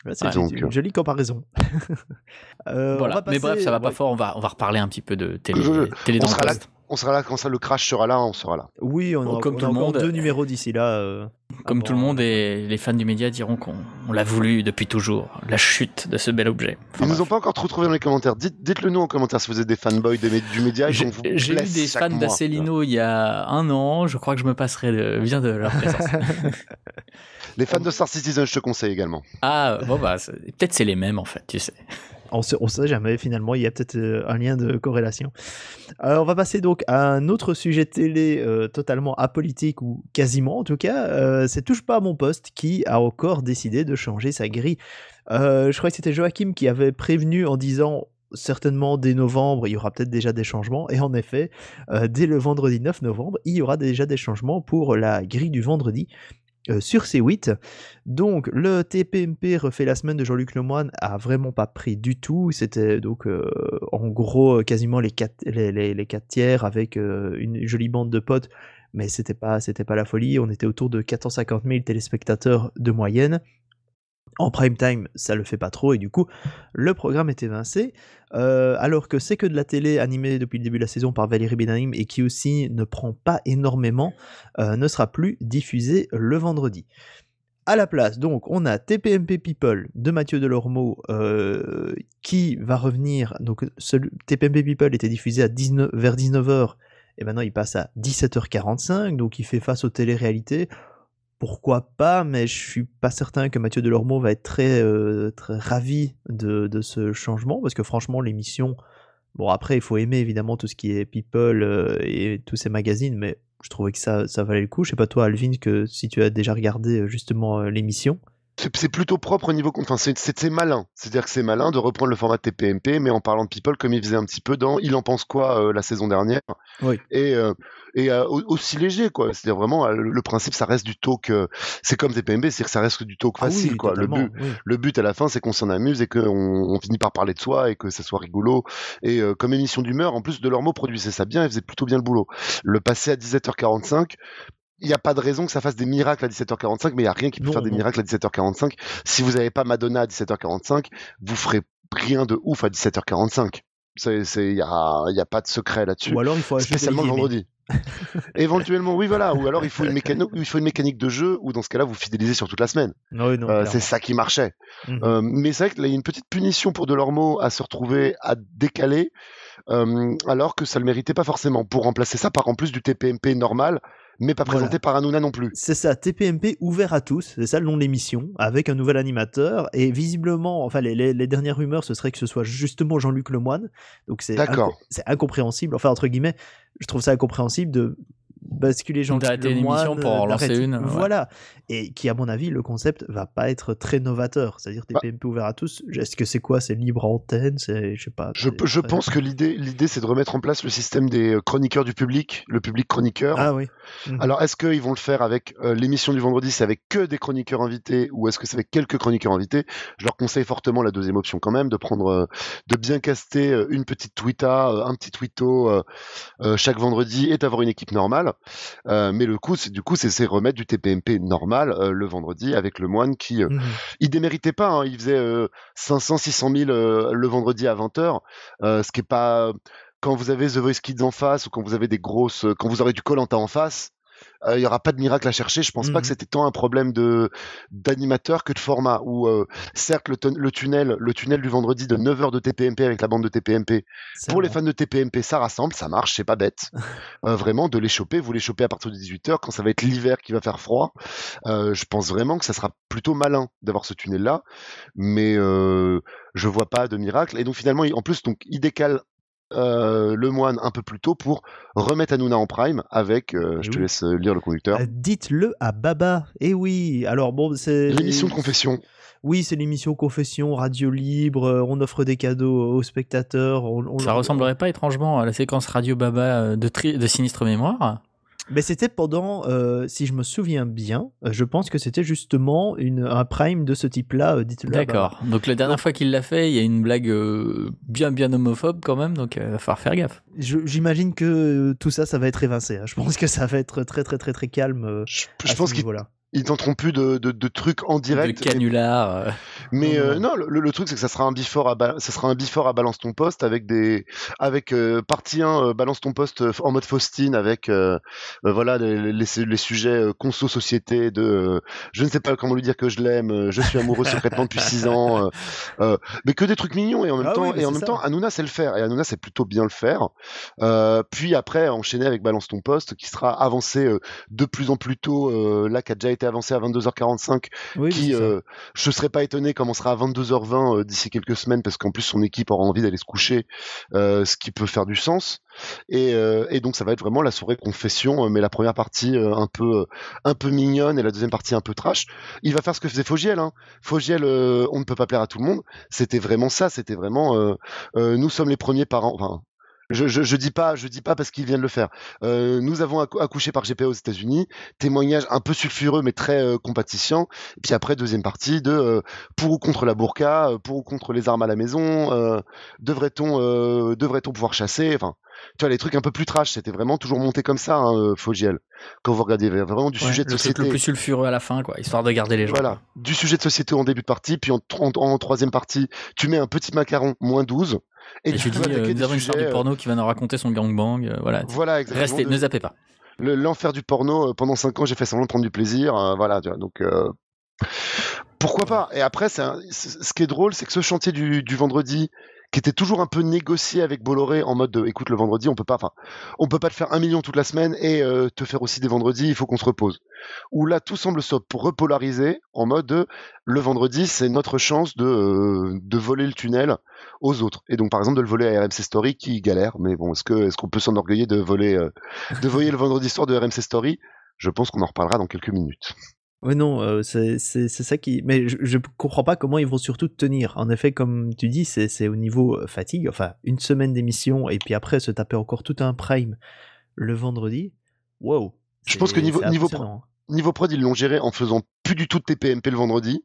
Ouais, C'est une- Donc, une jolie comparaison. Euh, on Voilà. Mais bref, ça va pas ouais. fort. On va, on va reparler un petit peu de télé, Je- télé on sera là-. On sera là quand ça, le crash sera là, on sera là. Oui, on a, Comme on a tout le monde. deux numéros d'ici là. euh, Comme avant- tout le monde et les fans du média diront qu'on on l'a voulu depuis toujours. La chute de ce bel objet. Enfin, Ils nous bref. ont pas encore trop trouvé dans les commentaires. Dites, dites-le nous en commentaire si vous êtes des fanboys du média et J'ai qu'on vous j'ai eu des fans d'Asselineau il y a un an. Je crois que je me passerai de- bien de leur présence. Les fans de Star Citizen, je te conseille également. ah, bon, bah, c'est- peut-être c'est les mêmes en fait, tu sais. On sait, on sait jamais, finalement, il y a peut-être euh, un lien de corrélation. Euh, on va passer donc à un autre sujet télé euh, totalement apolitique, ou quasiment en tout cas. C'est Touche pas à mon poste qui a encore décidé de changer sa grille. Je crois que c'était Joachim qui avait prévenu en disant certainement dès novembre, il y aura peut-être déjà des changements. Et en effet, dès le vendredi 9 novembre, il y aura déjà des changements pour la grille du vendredi. Euh, sur C8. Donc le TPMP refait la semaine de Jean-Luc Lemoyne a vraiment pas pris du tout. C'était donc euh, en gros quasiment les quatre, les, les- les quatre tiers avec euh, une jolie bande de potes, mais c'était pas c'était pas la folie. On était autour de 450 000 téléspectateurs de moyenne. En prime time, ça le fait pas trop et du coup, le programme est évincé. Euh, alors que c'est que de la télé animée depuis le début de la saison par Valérie Benaim et qui aussi ne prend pas énormément, euh, ne sera plus diffusé le vendredi. À la place, donc, on a TPMP People de Mathieu Delormeau euh, qui va revenir. Donc, TPMP People était diffusé à 19, vers 19h et maintenant il passe à 17h45. Donc, il fait face aux téléréalités. Pourquoi pas, mais je suis pas certain que Mathieu Delormeau va être très, euh, très ravi de, ce changement parce que franchement, l'émission. Bon, après, il faut aimer évidemment tout ce qui est People euh, et tous ces magazines, mais je trouvais que ça, ça valait le coup. Je sais pas toi, Alvin, que si tu as déjà regardé euh, justement l'émission. C'est plutôt propre au niveau. Enfin, c'est- malin. C'est-à-dire que c'est malin de reprendre le format TPMP, mais en parlant de People, comme il faisait un petit peu dans Il en pense quoi euh, la saison dernière. Oui. Et, euh, et euh, au- aussi léger, quoi. C'est-à-dire vraiment, euh, le, principe, ça reste du talk. euh, c'est comme TPMP, c'est-à-dire que ça reste du talk facile, ah oui, quoi. Le but, oui. le but à la fin, c'est qu'on s'en amuse et qu'on on finit par parler de soi et que ça soit rigolo. Et euh, comme émission d'humeur, en plus de leur mot, produisait ça bien et faisait plutôt bien le boulot. Le passer à 17h45, il n'y a pas de raison que ça fasse des miracles à 17h45, mais il n'y a rien qui peut Non, faire des non. miracles à 17h45. Si vous n'avez pas Madonna à 17h45, vous ferez rien de ouf à 17h45. Il n'y a, y a pas de secret là-dessus. Ou alors il faut Spécialement le vendredi. Éventuellement, oui, voilà. Ou alors il faut, une mécano- il faut une mécanique de jeu, ou dans ce cas-là, vous fidélisez sur toute la semaine. Oui, Euh, c'est ça qui marchait. Mhm. Euh, mais c'est vrai qu'il y a une petite punition pour Delormeau à se retrouver à décaler, euh, alors que ça le méritait pas forcément. Pour remplacer ça par en plus du TPMP normal, mais pas Voilà. présenté par Hanouna non plus. C'est ça, TPMP ouvert à tous, c'est ça le nom de l'émission, avec un nouvel animateur, et visiblement, enfin les, les- les dernières rumeurs, ce serait que ce soit justement Jean-Luc Lemoyne, donc c'est inco- c'est incompréhensible, enfin entre guillemets, je trouve ça incompréhensible de basculer Jean-Luc D'arrêter une émission pour en lancer d'arrêter- une, ouais. Voilà, et qui à mon avis, le concept va pas être très novateur, c'est-à-dire Bah. TPMP ouvert à tous, est-ce que c'est quoi, c'est libre antenne, c'est, je sais pas. Je, pense que l'idée, l'idée, c'est de remettre en place le système des euh, chroniqueurs du public, le public chroniqueur. Ah oui. Mhm. Alors, est-ce qu'ils vont le faire avec euh, l'émission du vendredi, c'est avec que des chroniqueurs invités, ou est-ce que c'est avec quelques chroniqueurs invités? Je leur conseille fortement la deuxième option quand même, de prendre, euh, de bien caster euh, une petite tweeta, euh, un petit tweeto euh, euh, chaque vendredi et d'avoir une équipe normale. Euh, mais le coup, c'est du coup, c'est c'est remettre du TPMP normal euh, le vendredi avec le moine qui, euh, Mhm. il déméritait pas, hein, il faisait euh, 500, 600 000 euh, le vendredi à 20h, euh, ce qui est pas quand vous avez The Voice Kids en face ou quand vous avez des grosses, quand vous aurez du Colanta en face, euh, il y aura pas de miracle à chercher. Je pense pas Mhm. que c'était tant un problème de d'animateur que de format. Où euh, certes le, tun- le tunnel, le tunnel du vendredi de 9h de TPMP avec la bande de TPMP. Pour les fans de TPMP, ça rassemble, ça marche, c'est pas bête. Euh, vraiment de les choper, vous les chopez à partir de 18h quand ça va être l'hiver qui va faire froid. Euh, je pense vraiment que ça sera plutôt malin d'avoir ce tunnel là, mais je vois pas de miracle. Et donc finalement, en plus, donc il décale euh, le moine un peu plus tôt pour remettre Hanouna en prime avec. euh, je Eh te oui. laisse euh, lire le conducteur. Euh, Dites-le à Baba. Eh oui. Alors bon, c'est L'émission de confession. Oui, c'est l'émission Confession, radio libre. On offre des cadeaux aux spectateurs. on- on Ça ressemblerait pas étrangement à la séquence Radio Baba de, tri- de Sinistre Mémoire? Mais c'était pendant, euh, si je me souviens bien, euh, je pense que c'était justement une, un prime de ce type-là. euh, Dites-le. D'accord. Donc la dernière fois qu'il l'a fait, il y a une blague euh, bien bien homophobe quand même, donc il va falloir faire gaffe. Je- J'imagine que euh, tout ça, ça va être évincé. hein. Je pense que ça va être très très très très calme. euh, Je, à je ce pense qu'il niveau-là. Ils tenteront plus de, de, de trucs en direct. De canular. euh. Mais Non, euh, non. le, le truc c'est que ça sera un before à ba- ça sera un before à balance ton poste avec des avec euh, partie 1 euh, balance ton poste en mode Faustine avec euh, euh, voilà les, les, les sujets euh, conso société de euh, je ne sais pas comment lui dire que je l'aime, je suis amoureux secrètement depuis 6 ans euh, euh, mais que des trucs mignons et en même Ah temps oui, et en même ça. temps Hanouna sait le faire et Hanouna sait plutôt bien le faire. Euh, puis après enchaîner avec balance ton poste qui sera avancé euh, de plus en plus tôt euh, là qui a déjà été avancé à 22h45 Oui, qui, euh, je serais pas étonné, commencera à 22h20 euh, d'ici quelques semaines, parce qu'en plus son équipe aura envie d'aller se coucher, euh, ce qui peut faire du sens. Et, euh, et donc ça va être vraiment la soirée confession, mais la première partie un peu un peu mignonne et la deuxième partie un peu trash. Il va faire ce que faisait Fogiel. Hein. Fogiel, on ne peut pas plaire à tout le monde. C'était vraiment ça. C'était vraiment, nous sommes les premiers parents. Enfin, je, je, je dis pas, je dis pas parce qu'il vient de le faire. Euh, nous avons accou- accouché par GPA aux États-Unis. Témoignage un peu sulfureux mais très euh, compatissant. Et puis après deuxième partie de euh, pour ou contre la burqa, euh, pour ou contre les armes à la maison. euh, devrait-on, euh, devrait-on pouvoir chasser? Enfin, tu vois les trucs un peu plus trash. C'était vraiment toujours monté comme ça, hein, Fogiel. Quand vous avait vraiment du Ouais, sujet de le truc société. le plus sulfureux à la fin, quoi, histoire de garder les gens. Voilà, du sujet de société en début de partie, puis en, en, en troisième partie, tu mets un petit macaron moins 12 et, Et, tu dis, euh, nous avons une star du euh, porno qui va nous raconter son gangbang. euh, voilà. Voilà, exactement. Restez, de- ne zappez pas. le- l'enfer du porno euh, pendant 5 ans j'ai fait semblant de prendre du plaisir voilà tu vois, donc pourquoi pas? Et après c'est un- ce qui est drôle c'est que ce chantier du, du vendredi qui était toujours un peu négocié avec Bolloré en mode de, écoute le vendredi on peut pas enfin on peut pas te faire un million toute la semaine et euh, te faire aussi des vendredis il faut qu'on se repose. Où là tout semble se repolariser en mode de, le vendredi c'est notre chance de, euh, voler le tunnel aux autres. Et donc par exemple de le voler à RMC Story qui galère mais bon est-ce qu'on peut s'enorgueillir de voler euh, de voler le vendredi soir de RMC Story? Je pense qu'on en reparlera dans quelques minutes. Non, euh, c'est ça qui. Mais je, je comprends pas comment ils vont surtout tenir. En effet, comme tu dis, c'est au niveau euh, fatigue. Enfin, une semaine d'émission et puis après se taper encore tout un prime le vendredi. Wow. Je pense que niveau- niveau impressionnant. Niveau prod, ils l'ont géré en faisant plus du tout de TPMP le vendredi,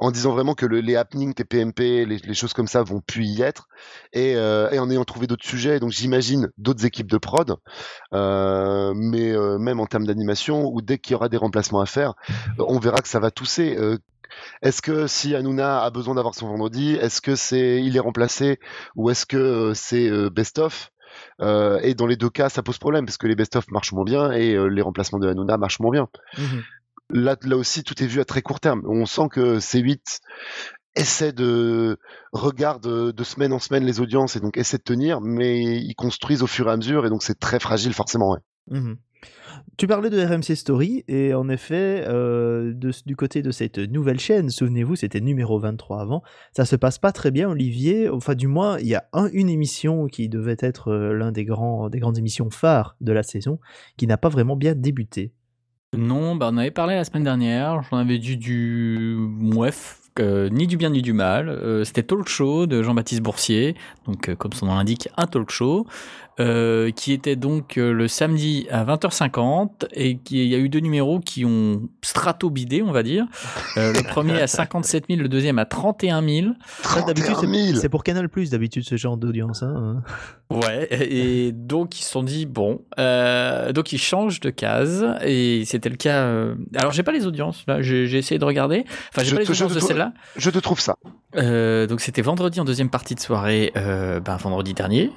en disant vraiment que le- les happenings TPMP, les, les choses comme ça vont plus y être, et, euh, et en ayant trouvé d'autres sujets, donc j'imagine d'autres équipes de prod, euh, mais euh, même en termes d'animation, ou dès qu'il y aura des remplacements à faire, on verra que ça va tousser. Est-ce que si Hanouna a besoin d'avoir son vendredi, est-ce que c'est il est remplacé ou est-ce que c'est best of Euh, Et dans les deux cas, ça pose problème parce que les best of marchent moins bien et les remplacements de Hanouna marchent moins bien. Mhm. Là, aussi, tout est vu à très court terme. On sent que C8 essaie de regarde de, semaine en semaine les audiences et donc essaie de tenir, mais ils construisent au fur et à mesure et donc c'est très fragile forcément. Mhm. Tu parlais de RMC Story, et en effet, euh, du côté de cette nouvelle chaîne, souvenez-vous, c'était numéro 23 avant, ça se passe pas très bien, Olivier. Enfin, du moins, il y a un- une émission qui devait être euh, l'un des, grands, des grandes émissions phares de la saison, qui n'a pas vraiment bien débuté. Non, bah on avait parlé la semaine dernière, j'en avais dit du mouef, ni du bien ni du mal. Euh, C'était Talk Show de Jean-Baptiste Boursier, donc euh, comme son nom l'indique, un talk show, euh, qui était donc euh, le samedi à 20h50 et qui il y a eu deux numéros qui ont strato-bidé, on va dire. Euh, le premier à 57 000, le deuxième à 31 000. Ça, d'habitude, 31 c'est- 000 c'est pour Canal Plus d'habitude ce genre d'audience. hein. Ouais, et donc ils se sont dit bon, euh, donc ils changent de case et c'était le cas. euh, Alors j'ai pas les audiences là, j'ai essayé de regarder. Enfin j'ai Je pas les audiences te de celle-là. Je te trouve ça. Euh, donc c'était vendredi en deuxième partie de soirée, euh, ben, vendredi dernier.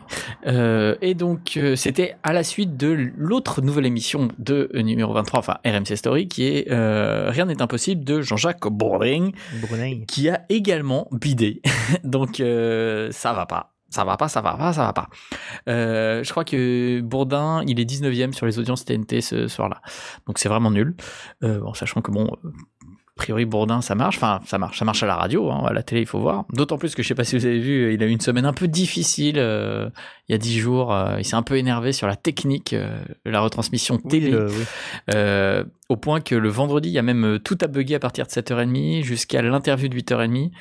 Euh, et donc c'était à la suite de l'autre nouvelle émission de numéro 23, enfin RMC Story, qui est Rien n'est impossible de Jean-Jacques Bourdin, Brunei. qui a également bidé. donc ça va pas. Ça va pas, ça va pas, ça va pas. Je crois que Bourdin, il est 19e sur les audiences TNT ce soir-là. Donc c'est vraiment nul. Bon, sachant que bon, priori Bourdin, ça marche. Enfin, ça marche. Ça marche à la radio, hein, à la télé, il faut voir. D'autant plus que je sais pas si vous avez vu, il a eu une semaine un peu difficile euh, il y a 10 jours. euh, il s'est un peu énervé sur la technique, euh, la retransmission télé. oui. Au point que le vendredi, il y a même tout à bugger à partir de 7h30 jusqu'à l'interview de 8h30.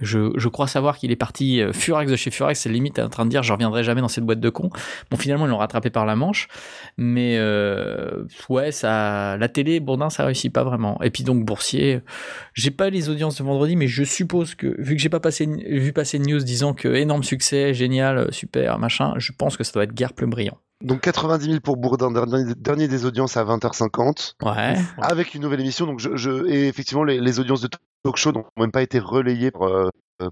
Je, je crois savoir qu'il est parti euh, Furax de chez Furax, c'est limite en train de dire je reviendrai jamais dans cette boîte de cons. Bon, finalement, ils l'ont rattrapé par la manche. Mais euh, ouais, ça, la télé, Bourdin, ça réussit pas vraiment. Et puis donc, Boursier, j'ai pas les audiences de vendredi, mais je suppose que, vu que j'ai pas passé, vu passer une news disant que énorme succès, génial, super, machin, je pense que ça doit être guère plus brillant. Donc 90 000 pour Bourdin, dernier, dernier des audiences à 20h50, Ouais. avec une nouvelle émission. Donc je, je- et effectivement, les, les audiences de talk show n'ont même pas été relayées par, euh,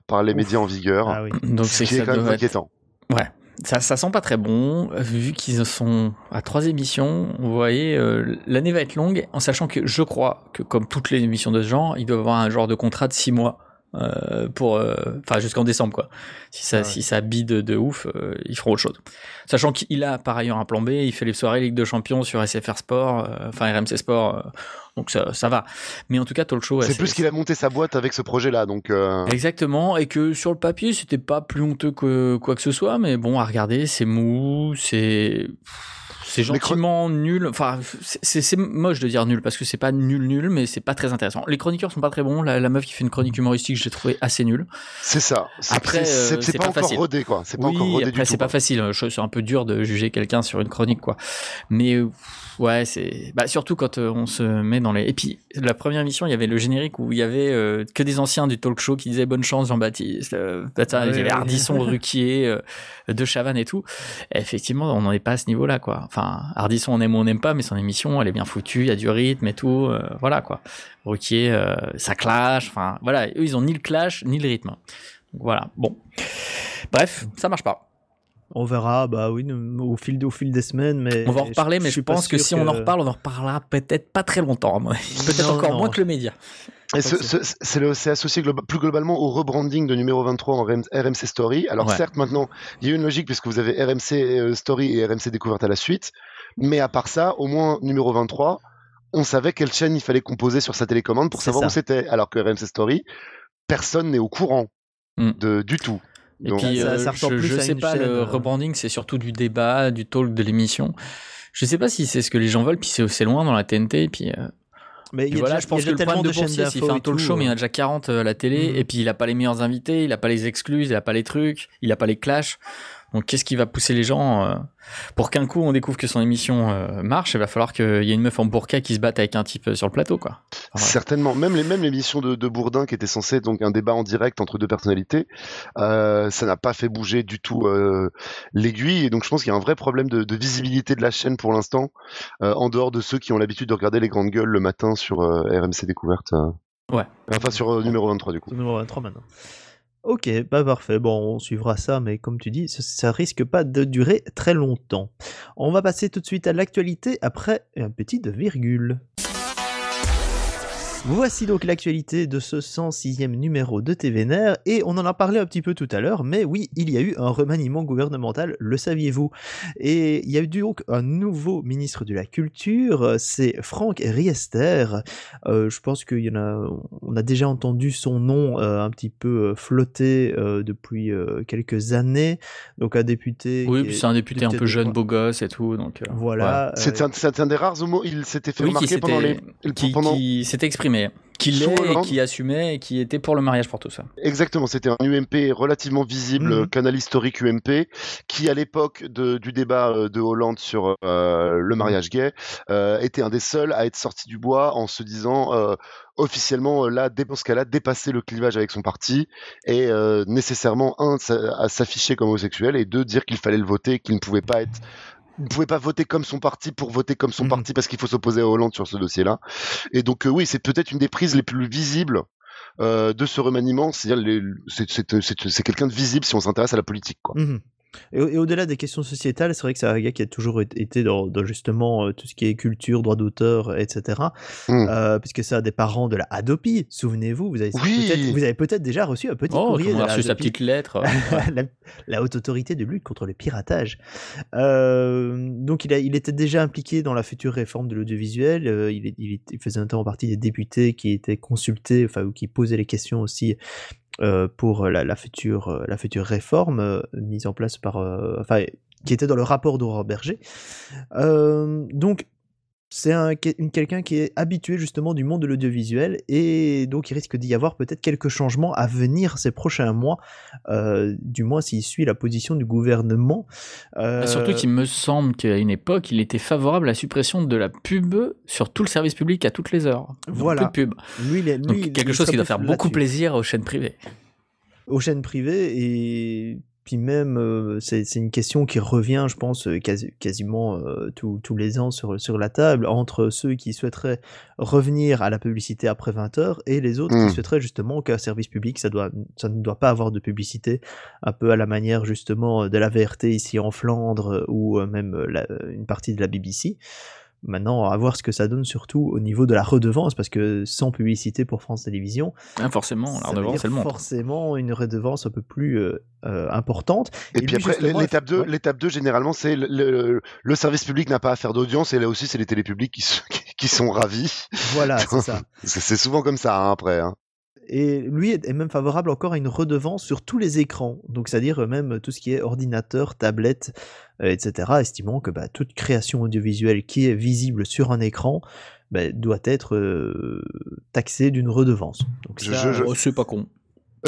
par les Ouf. médias en vigueur. Ah oui. Donc ce c'est quand même être- inquiétant. Ouais. Ça, ça sent pas très bon, euh, vu qu'ils sont à trois émissions. Vous voyez, euh, l'année va être longue, en sachant que je crois que, comme toutes les émissions de ce genre, ils doivent avoir un genre de contrat de six mois. Euh, pour euh, enfin jusqu'en décembre quoi si ça Ah ouais. si ça bide de ouf euh, ils feront autre chose sachant qu'il a par ailleurs un plan B il fait les soirées Ligue de Champions sur SFR Sport enfin RMC Sport donc ça, ça va mais en tout cas talk show c'est plus qu'il a monté sa boîte avec ce projet-là. Donc euh, Exactement, et que sur le papier, c'était pas plus honteux que quoi que ce soit, mais bon, à regarder, c'est mou, c'est. C'est gentiment nul. Enfin, c'est- c'est c'est moche de dire nul parce que c'est pas nul nul, mais c'est pas très intéressant. Les chroniqueurs sont pas très bons. La, la meuf qui fait une chronique humoristique, je l'ai trouvé assez nulle. c'est ça. C'est- Après, c'est- euh, c'est c'est c'est pas, pas encore rodé quoi. C'est pas encore rodé après du c'est tout. pas quoi. facile. C'est un peu dur de juger quelqu'un sur une chronique, quoi. Mais euh, ouais, c'est bah, surtout quand euh, on se met dans les. Et puis la première émission, il y avait le générique où il y avait euh, que des anciens du talk show qui disaient bonne chance Jean-Baptiste. Euh, Ouais, il y avait ouais. Ardisson, Ruquier, euh, De Chavannes et tout. Et effectivement, on n'en est pas à ce niveau-là, quoi. Enfin, Ardisson, on aime ou on n'aime pas, mais son émission, elle est bien foutue. Il y a du rythme et tout. euh, voilà, quoi. Ruquier, euh, ça clash. Enfin, voilà, eux, ils ont ni le clash ni le rythme. Donc voilà, bon. Bref, ça marche pas. On verra, bah oui, au fil, au fil des semaines, mais On va en reparler, mais je pense que si on en reparle, on en reparlera peut-être pas très longtemps. Peut-être encore non. moins que le média. Ce- c'est associé globa- plus globalement au rebranding de numéro 23 en RM- RMC Story. Alors Ouais. certes, maintenant, il y a une logique puisque vous avez RMC euh, Story et RMC Découverte à la suite. Mais à part ça, au moins numéro 23, on savait quelle chaîne il fallait composer sur sa télécommande pour savoir ça. où c'était. Alors que RMC Story, personne n'est au courant Mm. de, du tout. Et Donc- puis, Ça- euh, ça ressemble je, plus je à sais une pas, chaîne, le euh. rebranding, c'est surtout du débat, du talk, de l'émission. Je sais pas si c'est ce que les gens veulent, puis c'est c'est loin dans la TNT, puis, euh, Mais il puis y a voilà, déjà- je pense il que a le problème de Boursier, s'il d'infos fait un talk tout, show, mais il y en a déjà 40 à la télé, Mhm. et puis il a pas les meilleurs invités, il a pas les exclus, il a pas les trucs, il a pas les clashs. Donc qu'est-ce qui va pousser les gens euh, Pour qu'un coup on découvre que son émission euh, marche, il va falloir qu'il y ait une meuf en burqa qui se batte avec un type euh, sur le plateau, quoi. Enfin. Certainement. Même les même l'émission de, de Bourdin qui était censée être donc un débat en direct entre deux personnalités, euh, ça n'a pas fait bouger du tout euh, l'aiguille. Et donc je pense qu'il y a un vrai problème de, de visibilité de la chaîne pour l'instant, euh, en dehors de ceux qui ont l'habitude de regarder les grandes gueules le matin sur euh, RMC Découverte. euh. Ouais. Enfin sur euh, numéro 23 du coup. Numéro 23 maintenant. Ok, bah parfait. Bon, on suivra ça, mais comme tu dis, ça, ça risque pas de durer très longtemps. On va passer tout de suite à l'actualité après un petit virgule. Voici donc l'actualité de ce 106e numéro de TVNR et on en a parlé un petit peu tout à l'heure, mais oui, il y a eu un remaniement gouvernemental, le saviez-vous? Et il y a eu donc un nouveau ministre de la Culture, c'est Franck Riester. Euh, je pense qu'il y en a, on a déjà entendu son nom euh, un petit peu euh, flotter euh, depuis euh, quelques années. Donc un député. Oui, puis est- c'est un député un peu jeune, quoi beau gosse et tout, donc. euh, Voilà. euh, C'est un, des rares homos. Il s'était fait Oui, qui remarquer pendant les. qui, pendant- qui s'était exprimé, qui Sous l'est qui assumait et qui était pour le mariage pour tout ça. Exactement, c'était un UMP relativement visible, Mhm. canal historique UMP, qui à l'époque du débat euh, de Hollande sur euh, le mariage gay euh, était un des seuls à être sorti du bois en se disant euh, officiellement là, dans ce cas-là, dépasser le clivage avec son parti et euh, nécessairement un à s'afficher comme homosexuel et deux dire qu'il fallait le voter, qu'il ne pouvait pas être ne pouvait pas voter comme son parti pour voter comme son Mhm. parti parce qu'il faut s'opposer à Hollande sur ce dossier-là. Et donc euh, oui, c'est peut-être une des prises les plus visibles euh, de ce remaniement, c'est-à-dire c'est quelqu'un de visible si on s'intéresse à la politique. Quoi. Mhm. Et, au- et au-delà des questions sociétales, c'est vrai que c'est un gars qui a toujours été- dans, dans justement euh, tout ce qui est culture, droit d'auteur, etc. Mm. Euh, puisque c'est un des parents de la Adopi. Souvenez-vous, vous avez Oui. peut-être vous avez peut-être déjà reçu un petit Oh, courrier on a reçu sa petite lettre. la, la haute autorité de lutte contre le piratage. Euh, donc il, a, il était déjà impliqué dans la future réforme de l'audiovisuel. euh, il, il, il faisait notamment partie des députés qui étaient consultés, enfin ou qui posaient les questions aussi pour la, la future euh, la future réforme euh, mise en place par, euh, enfin qui était dans le rapport d'Aurore Berger. Euh, donc c'est un, quelqu'un qui est habitué justement du monde de l'audiovisuel et donc il risque d'y avoir peut-être quelques changements à venir ces prochains mois, euh, du moins s'il suit la position du gouvernement. Euh, Bah, Surtout qu'il me semble qu'à une époque, il était favorable à la suppression de la pub sur tout le service public à toutes les heures. Donc, Voilà. Plus de pub. lui, il est- lui, quelque chose qui doit faire beaucoup plaisir aux chaînes privées. aux chaînes privées et puis même, euh, c'est une question qui revient, je pense, euh, quasi- quasiment euh, tous tous les ans sur, sur la table, entre ceux qui souhaiteraient revenir à la publicité après 20 heures et les autres qui souhaiteraient justement qu'un service public, ça, doit, ça ne doit pas avoir de publicité, un peu à la manière justement de la VRT ici en Flandre ou même la- une partie de la BBC. Maintenant, à voir ce que ça donne surtout au niveau de la redevance, parce que sans publicité pour France Télévisions, Ah, forcément, la redevance, monte. forcément une redevance un peu plus euh, euh, importante. Et, Et puis lui, après, l'étape 2, ouais. l'étape 2, généralement, c'est le, le- le service public n'a pas à faire d'audience, et là aussi, c'est les télépublics qui, sont ravis. Voilà, c'est ça. C'est c'est souvent comme ça, hein, après. hein. Et lui est même favorable encore à une redevance sur tous les écrans, donc c'est-à-dire euh, même tout ce qui est ordinateur, tablette, euh, etc., estimant que bah, toute création audiovisuelle qui est visible sur un écran bah, doit être euh, taxée d'une redevance. Donc Je- ça, je- Oh, c'est pas con.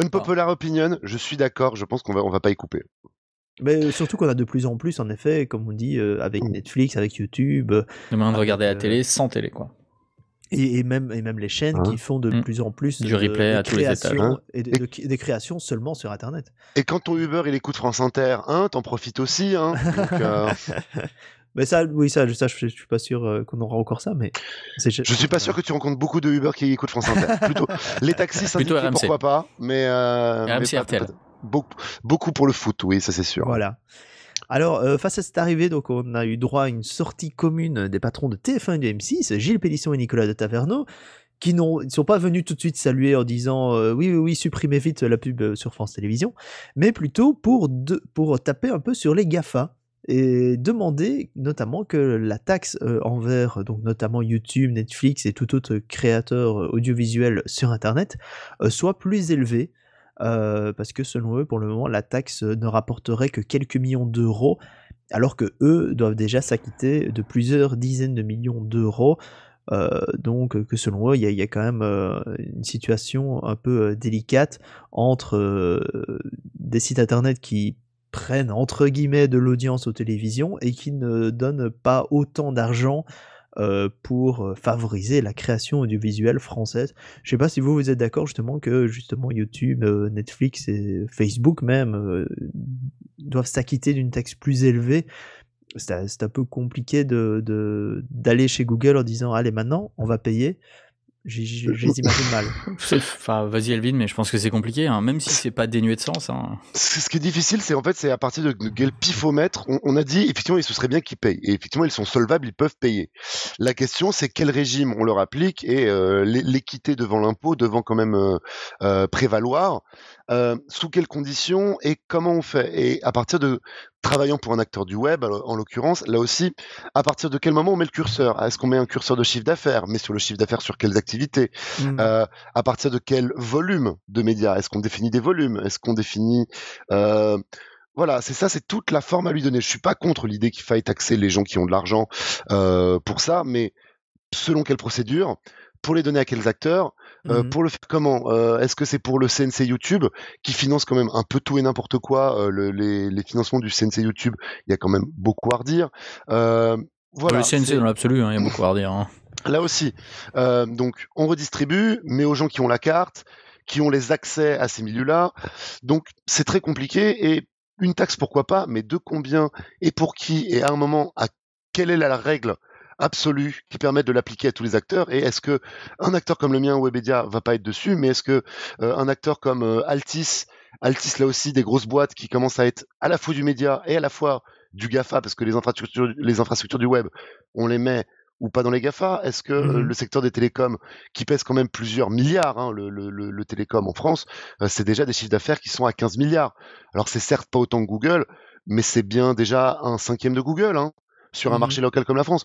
Unpopular opinion, je suis d'accord, je pense qu'on va, on va pas y couper. Mais surtout qu'on a de plus en plus, en effet, comme on dit, euh, avec Mm. Netflix, avec YouTube, euh, Demain, de regarder la télé sans télé, quoi. Et, et même, et même les chaînes Hein qui font de Mm. plus en plus Du de- replay de à tous les étages. créations Hein. et de- de- des créations seulement sur Internet. Et quand ton Uber, il écoute France Inter, hein, t'en profites aussi, hein. Donc, euh, Mais ça, oui, ça, je- ça, je, je suis pas sûr euh, qu'on aura encore ça, mais je suis pas sûr que tu rencontres beaucoup de Uber qui écoutent France Inter. Plutôt, les taxis Plutôt RMC. pourquoi pas, mais, euh, mais RMC pas- RTL. pas- beaucoup, beaucoup pour le foot, oui, ça c'est sûr. Voilà. Alors, euh, face à cette arrivée, donc, on a eu droit à une sortie commune des patrons de TF1 et de M6, Gilles Pélisson et Nicolas de Taverneau, qui ne sont pas venus tout de suite saluer en disant euh, oui, oui, oui, supprimez vite la pub euh, sur France Télévisions, mais plutôt pour, taper un peu sur les GAFA et demander notamment que la taxe envers notamment YouTube, Netflix et tout autre créateur audiovisuel sur Internet soit plus élevée euh, parce que selon eux, pour le moment, la taxe ne rapporterait que quelques millions d'euros, alors que eux doivent déjà s'acquitter de plusieurs dizaines de millions d'euros. Euh, donc que selon eux, il y, a- quand même euh, une situation un peu délicate entre des sites internet qui prennent entre guillemets de l'audience aux télévisions et qui ne donnent pas autant d'argent euh, pour euh, favoriser la création audiovisuelle française. Je sais pas si vous vous êtes d'accord justement que justement YouTube, euh, Netflix et Facebook même doivent s'acquitter d'une taxe plus élevée. C'est un- peu compliqué de de- d'aller chez Google en disant allez maintenant on va payer. J'ai- j'ai- Je les imagine mal. Enfin, vas-y, Elvin, mais je pense que c'est compliqué, hein, même si c'est pas dénué de sens. hein. Ce qui est difficile, c'est en fait, c'est à partir de quel pifomètre on, on a dit effectivement, il se serait bien qu'ils payent. Et effectivement, ils sont solvables, ils peuvent payer. La question, c'est quel régime on leur applique et euh, l'é- l'équité devant l'impôt devant quand même euh, euh, prévaloir. Euh, sous quelles conditions et comment on fait? Et à partir de travaillant pour un acteur du web, en l'occurrence, là aussi, à partir de quel moment on met le curseur? Est-ce qu'on met un curseur de chiffre d'affaires? Mais sur le chiffre d'affaires, sur quelles activités? Mm. euh, à partir de quel volume de médias? Est-ce qu'on définit des volumes? Est-ce qu'on définit euh, voilà, c'est ça, c'est toute la forme à lui donner. Je suis pas contre l'idée qu'il faille taxer les gens qui ont de l'argent euh, pour ça, mais selon quelle procédure Pour les donner à quels acteurs euh, Mhm. Pour le faire comment? Euh, Est-ce que c'est pour le CNC YouTube qui finance quand même un peu tout et n'importe quoi euh, le- les, les financements du CNC YouTube? Il y a quand même beaucoup à redire. Euh, voilà, le CNC dans l'absolu, hein, il y a beaucoup à redire. hein. Là aussi, euh, donc on redistribue, mais aux gens qui ont la carte, qui ont les accès à ces milieux-là. Donc c'est très compliqué et une taxe pourquoi pas, mais de combien et pour qui et à un moment à quelle est la règle absolue qui permet de l'appliquer à tous les acteurs et est-ce que un acteur comme le mien Webedia va pas être dessus, mais est-ce que euh, un acteur comme euh, Altis, Altis là aussi des grosses boîtes qui commencent à être à la fois du média et à la fois du GAFA parce que les infrastructures, les infrastructures du web, on les met ou pas dans les GAFA Est-ce que euh, Mhm. le secteur des télécoms, qui pèse quand même plusieurs milliards, hein, le, le, le, le télécom en France, euh, c'est déjà des chiffres d'affaires qui sont à 15 milliards. Alors c'est certes pas autant que Google, mais c'est bien déjà un cinquième de Google hein, sur un Mhm. marché local comme la France.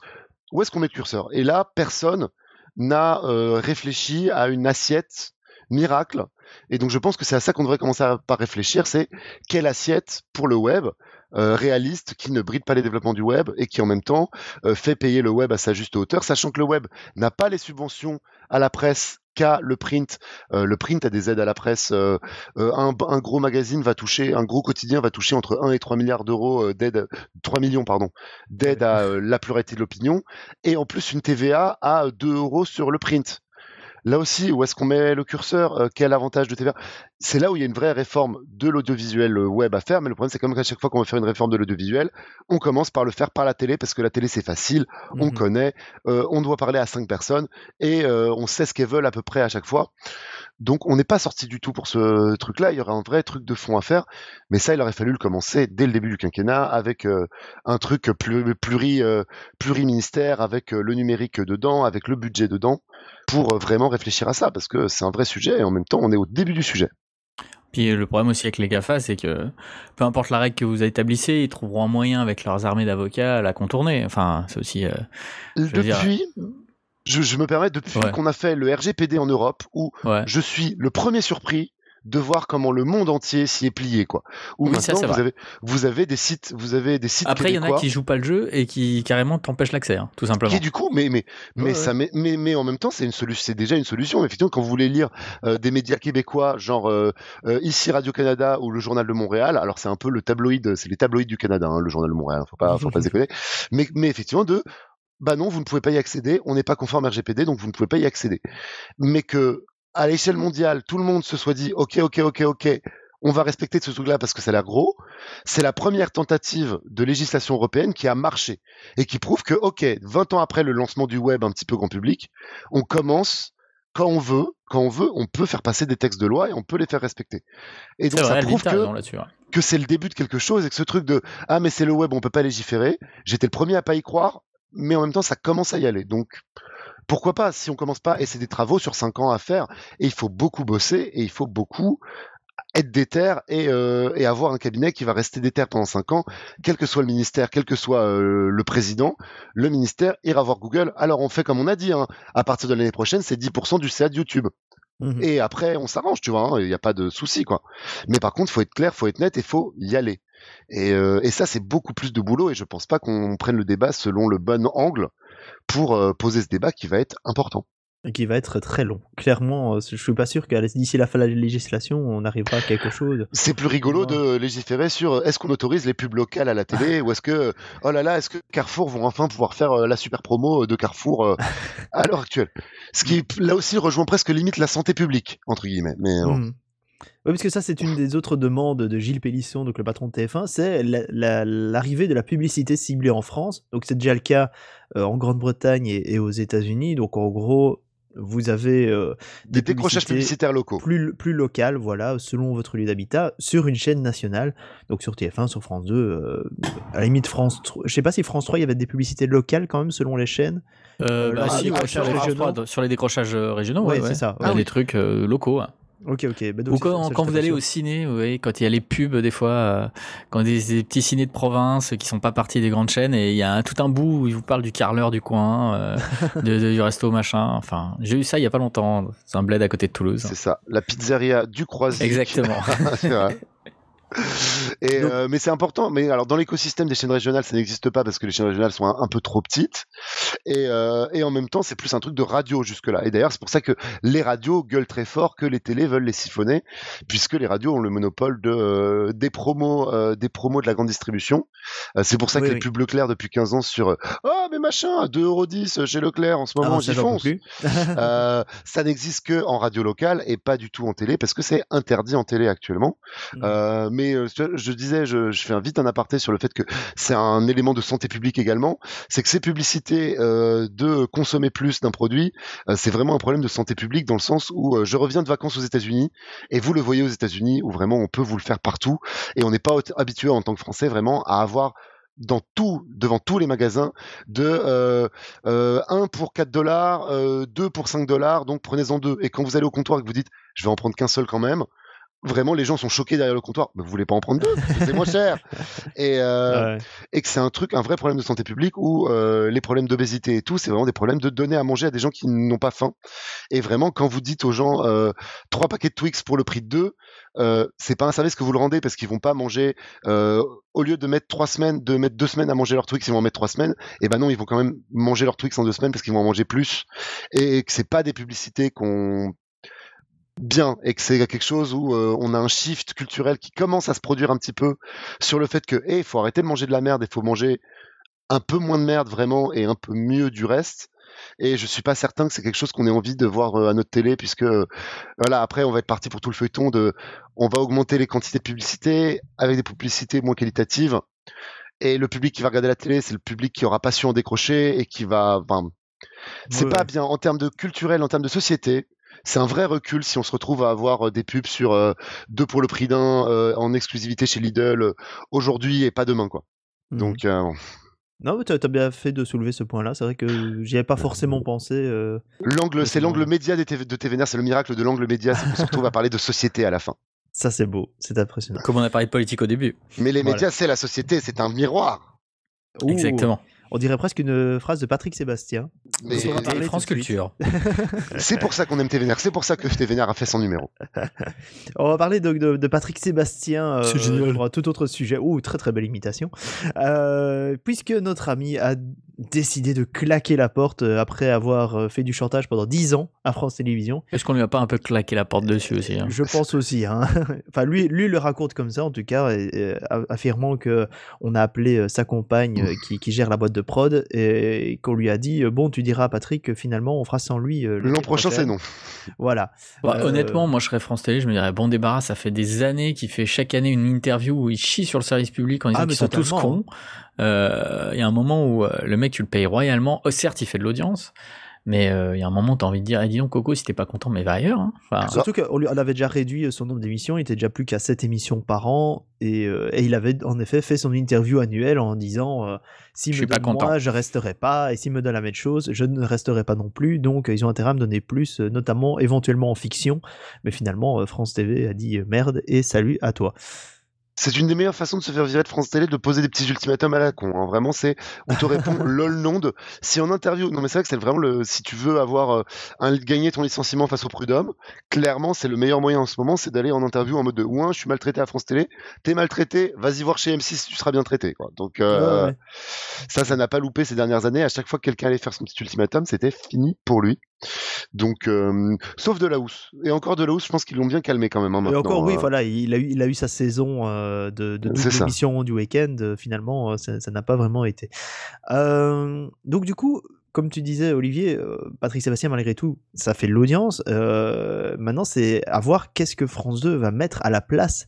Où est-ce qu'on met le curseur? Et là, personne n'a euh, réfléchi à une assiette miracle. Et donc je pense que c'est à ça qu'on devrait commencer à, par réfléchir, c'est quelle assiette pour le web euh, réaliste qui ne bride pas les développements du web et qui en même temps euh, fait payer le web à sa juste hauteur, sachant que le web n'a pas les subventions à la presse qu'a le print. Euh, le print a des aides à la presse. euh, euh, un, un gros magazine va toucher, un gros quotidien va toucher entre 1 et 3 milliards d'euros d'aide, 3 millions pardon, d'aide à la pluralité de l'opinion, et en plus une TVA à 2 euros sur le print. Là aussi, où est-ce qu'on met le curseur euh, Quel avantage de TVA C'est là où il y a une vraie réforme de l'audiovisuel euh, web à faire, mais le problème, c'est comme qu'à chaque fois qu'on veut faire une réforme de l'audiovisuel, on commence par le faire par la télé, parce que la télé, c'est facile, on Mhm. connaît, euh, on doit parler à cinq personnes, et euh, on sait ce qu'elles veulent à peu près à chaque fois. Donc, on n'est pas sorti du tout pour ce truc-là. Il y aurait un vrai truc de fond à faire, mais ça, il aurait fallu le commencer dès le début du quinquennat avec euh, un truc pluri, pluri, euh, pluriministère, avec euh, le numérique dedans, avec le budget dedans, pour vraiment réfléchir à ça, parce que c'est un vrai sujet et en même temps, on est au début du sujet. Puis le problème aussi avec les GAFA, c'est que peu importe la règle que vous établissez, ils trouveront un moyen avec leurs armées d'avocats à la contourner. Enfin, c'est aussi. dire- Depuis, je, je me permets, depuis Ouais. qu'on a fait le RGPD en Europe, où ouais. je suis le premier surpris de voir comment le monde entier s'y est plié, quoi. Où Oui, ça, maintenant, c'est vous avez, vous avez des sites, vous avez des sites Après, il y en a québécois qui jouent pas le jeu et qui carrément t'empêchent l'accès, hein, tout simplement. qui du coup, mais mais mais Ouais, ça, met- mais mais en même temps, c'est une solution, c'est déjà une solution. Mais effectivement, quand vous voulez lire euh, des médias québécois, genre euh, euh, ici Radio Canada ou le Journal de Montréal, alors c'est un peu le tabloïd, c'est les tabloïds du Canada, hein, le Journal de Montréal, faut pas, faut pas se déconner. Mais mais effectivement, de bah non, vous ne pouvez pas y accéder, on n'est pas conforme RGPD, donc vous ne pouvez pas y accéder. Mais que à l'échelle mondiale, tout le monde se soit dit, ok, ok, ok, ok. On va respecter ce truc-là parce que ça a l'air gros. C'est la première tentative de législation européenne qui a marché et qui prouve que, ok, 20 ans après le lancement du web un petit peu grand public, on commence quand on veut, quand on veut, on peut faire passer des textes de loi et on peut les faire respecter. Et donc ça prouve que, que c'est le début de quelque chose et que ce truc de ah mais c'est le web, on peut pas légiférer. J'étais le premier à pas y croire, mais en même temps ça commence à y aller. Donc pourquoi pas si on commence pas et c'est des travaux sur 5 ans à faire et il faut beaucoup bosser et il faut beaucoup être déter et, euh, et avoir un cabinet qui va rester déter pendant 5 ans, quel que soit le ministère, quel que soit euh, le président, le ministère ira voir Google. Alors on fait comme on a dit, hein, à partir de l'année prochaine, c'est 10% du CA de YouTube. Mhm. Et après, on s'arrange, tu vois, il n'y a pas de souci, quoi. Mais par contre, faut être clair, faut être net et faut y aller. Et, euh, ça, c'est beaucoup plus de boulot et je pense pas qu'on prenne le débat selon le bon angle pour euh, poser ce débat qui va être important. Qui va être très long. Clairement, euh, je suis pas sûr que d'ici la fin de la législation, on arrivera à quelque chose. C'est plus rigolo de légiférer sur euh, est-ce qu'on autorise les pubs locales à la télé ou est-ce que, oh là là, est-ce que Carrefour vont enfin pouvoir faire euh, la super promo de Carrefour à l'heure actuelle? Ce qui, là aussi, rejoint presque limite la santé publique, entre guillemets. Mais Mhm. Oui, parce que ça, c'est une des autres demandes de Gilles Pélisson, donc le patron de TF1, c'est la- la- l'arrivée de la publicité ciblée en France. Donc, c'est déjà le cas euh, en Grande-Bretagne et, et aux États-Unis. Donc, en gros, vous avez euh, des décrochages publicitaires locaux. plus, plus locales, voilà, selon votre lieu d'habitat, sur une chaîne nationale. Donc, sur TF1, sur France 2, euh, à la limite France 3. Je sais pas si France 3, il y avait des publicités locales quand même, selon les chaînes. Euh, Euh, bah, si, radio, ouais, les sur, les régionaux. décrochages- sur les décrochages euh, régionaux, Ouais, ouais, c'est ouais. ça. Il y a Ah des oui. trucs euh, locaux. hein. Ok, ok. bah donc Ou ça, quand, vous allez au ciné, vous voyez, quand il y a les pubs, des fois, euh, quand des, des petits cinés de province qui sont pas partis des grandes chaînes, et il y a un- tout un bout où ils vous parlent du carleur du coin, euh, de- de- du resto machin. Enfin, j'ai eu ça il y a pas longtemps. C'est un bled à côté de Toulouse. C'est ça, la pizzeria du Croisic. Exactement. Et, Donc- euh, mais c'est important. Mais alors dans l'écosystème des chaînes régionales, ça n'existe pas parce que les chaînes régionales sont un, un peu trop petites. Et, euh, et en même temps, c'est plus un truc de radio jusque-là. Et d'ailleurs, c'est pour ça que les radios gueulent très fort que les télés veulent les siphonner, puisque les radios ont le monopole de euh, des promos, des promos de la grande distribution. C'est pour ça Oui, que oui. les pubs Leclerc depuis 15 ans sur oh mais machin 2,10€ chez Leclerc en ce Ah moment, ça, j'y fonce. ça n'existe que en radio locale et pas du tout en télé parce que c'est interdit en télé actuellement. Euh, mais euh, je disais, je, fais vite un aparté sur le fait que c'est un élément de santé publique également. C'est que ces publicités euh, de consommer plus d'un produit, euh, c'est vraiment un problème de santé publique dans le sens où je reviens de vacances aux États-Unis et vous le voyez aux États-Unis où vraiment on peut vous le faire partout et on n'est pas habitué en tant que Français vraiment à avoir dans tout, devant tous les magasins, de euh, euh, 1 pour 4 dollars, euh, 2 pour 5 dollars, donc prenez-en deux. Et quand vous allez au comptoir et que vous dites, je vais en prendre qu'un seul quand même, vraiment les gens sont choqués derrière le comptoir. Mais vous voulez pas en prendre deux, c'est moins cher. Et, euh, Ouais. et que c'est un truc, un vrai problème de santé publique où euh, les problèmes d'obésité et tout, c'est vraiment des problèmes de donner à manger à des gens qui n'ont pas faim. Et vraiment, quand vous dites aux gens euh, trois paquets de Twix pour le prix de deux, euh, c'est pas un service que vous le rendez parce qu'ils vont pas manger euh, au lieu de mettre trois semaines, de mettre deux semaines à manger leur Twix, ils vont en mettre trois semaines. Et ben non, ils vont quand même manger leur Twix en deux semaines parce qu'ils vont en manger plus. Et que c'est pas des publicités qu'on bien et que c'est quelque chose où euh, on a un shift culturel qui commence à se produire un petit peu sur le fait que il faut arrêter de manger de la merde et faut manger un peu moins de merde vraiment et un peu mieux du reste Et je suis pas certain que c'est quelque chose qu'on ait envie de voir euh, à notre télé, puisque euh, voilà, après on va être parti pour tout le feuilleton de, on va augmenter les quantités de publicité avec des publicités moins qualitatives. Et le public qui va regarder la télé, c'est le public qui aura pas su en décrocher et qui va, enfin, c'est Ouais, pas bien en termes de culturel, en termes de société. C'est un vrai recul si on se retrouve à avoir euh, des pubs sur euh, deux pour le prix d'un euh, en exclusivité chez Lidl euh, aujourd'hui et pas demain quoi. Mhm. Donc euh, Non, mais t'as as bien fait de soulever ce point-là. C'est vrai que j'y avais pas forcément pensé. euh, l'angle, c'est l'angle média de TVNR, c'est le miracle de l'angle média, c'est qu'on se retrouve à parler de société à la fin. Ça, c'est beau. C'est impressionnant. Comme on a parlé de politique au début. Mais les Voilà. médias, c'est la société, c'est un miroir. Ouh, Exactement. On dirait presque une phrase de Patrick Sébastien. Mais On va Et parler France. Culture. c'est pour ça qu'on aime TVNR, c'est pour ça que TVNR a fait son numéro. On va parler donc de, de Patrick Sébastien euh, C'est génial. pour un tout autre sujet. Ouh, très très belle imitation. Euh, puisque notre ami a décidé de claquer la porte euh, après avoir euh, fait du chantage pendant 10 ans à France Télévisions. Est-ce qu'on lui a pas un peu claqué la porte dessus aussi hein? Je pense aussi. Hein. enfin, lui, lui le raconte comme ça, en tout cas, affirmant que on a appelé euh, sa compagne qui, qui gère la boîte de prod et qu'on lui a dit bon, tu diras à Patrick que finalement on fera sans lui L'an prochain, c'est non. Voilà. Bah, Euh, Honnêtement, moi je serais France Télé, je me dirais bon débarras, ça fait des années qu'il fait chaque année une interview où il chie sur le service public en disant Ah, mais qu'ils sont tous totalement. Euh, Il y a un moment où euh, le mec tu le payes royalement, Oh, certes il fait de l'audience, mais euh, il y a un moment où t'as envie de dire, eh, dis donc Coco, si t'es pas content, mais va ailleurs. hein. Enfin, Surtout qu'on avait déjà réduit son nombre d'émissions, il était déjà plus qu'à 7 émissions par an, et, euh, et il avait en effet fait son interview annuelle en disant euh, s'il Je me suis pas donne content. moi, je resterai pas, et s'il me donne la même chose, je ne resterai pas non plus. Donc ils ont intérêt à me donner plus, notamment éventuellement en fiction. Mais finalement, France TV a dit merde et salut à toi. C'est une des meilleures façons de se faire virer de France Télé, de poser des petits ultimatums à la con. hein. Vraiment, c'est on te répond lol non de. Si en interview, non mais c'est vrai que c'est vraiment le. Si tu veux avoir euh, un, gagner ton licenciement face au prud'homme, clairement c'est le meilleur moyen en ce moment, c'est d'aller en interview en mode de ouin, je suis maltraité à France Télé, t'es maltraité, vas-y voir chez M6, tu seras bien traité. Quoi. Donc euh, Ouais, ouais. ça, ça n'a pas loupé ces dernières années. À chaque fois que quelqu'un allait faire son petit ultimatum, c'était fini pour lui. Donc, euh, sauf de la housse. Et encore de la housse, je pense qu'ils l'ont bien calmé quand même. hein, Et encore, oui, voilà, il a eu, il a eu sa saison euh, de, de C'est double ça. émission du week-end. euh, Finalement, euh, ça n'a pas vraiment été. Donc, du coup, comme tu disais, Olivier, Patrick Sébastien, malgré tout, ça fait l'audience. Maintenant, c'est à voir qu'est-ce que France 2 va mettre à la place,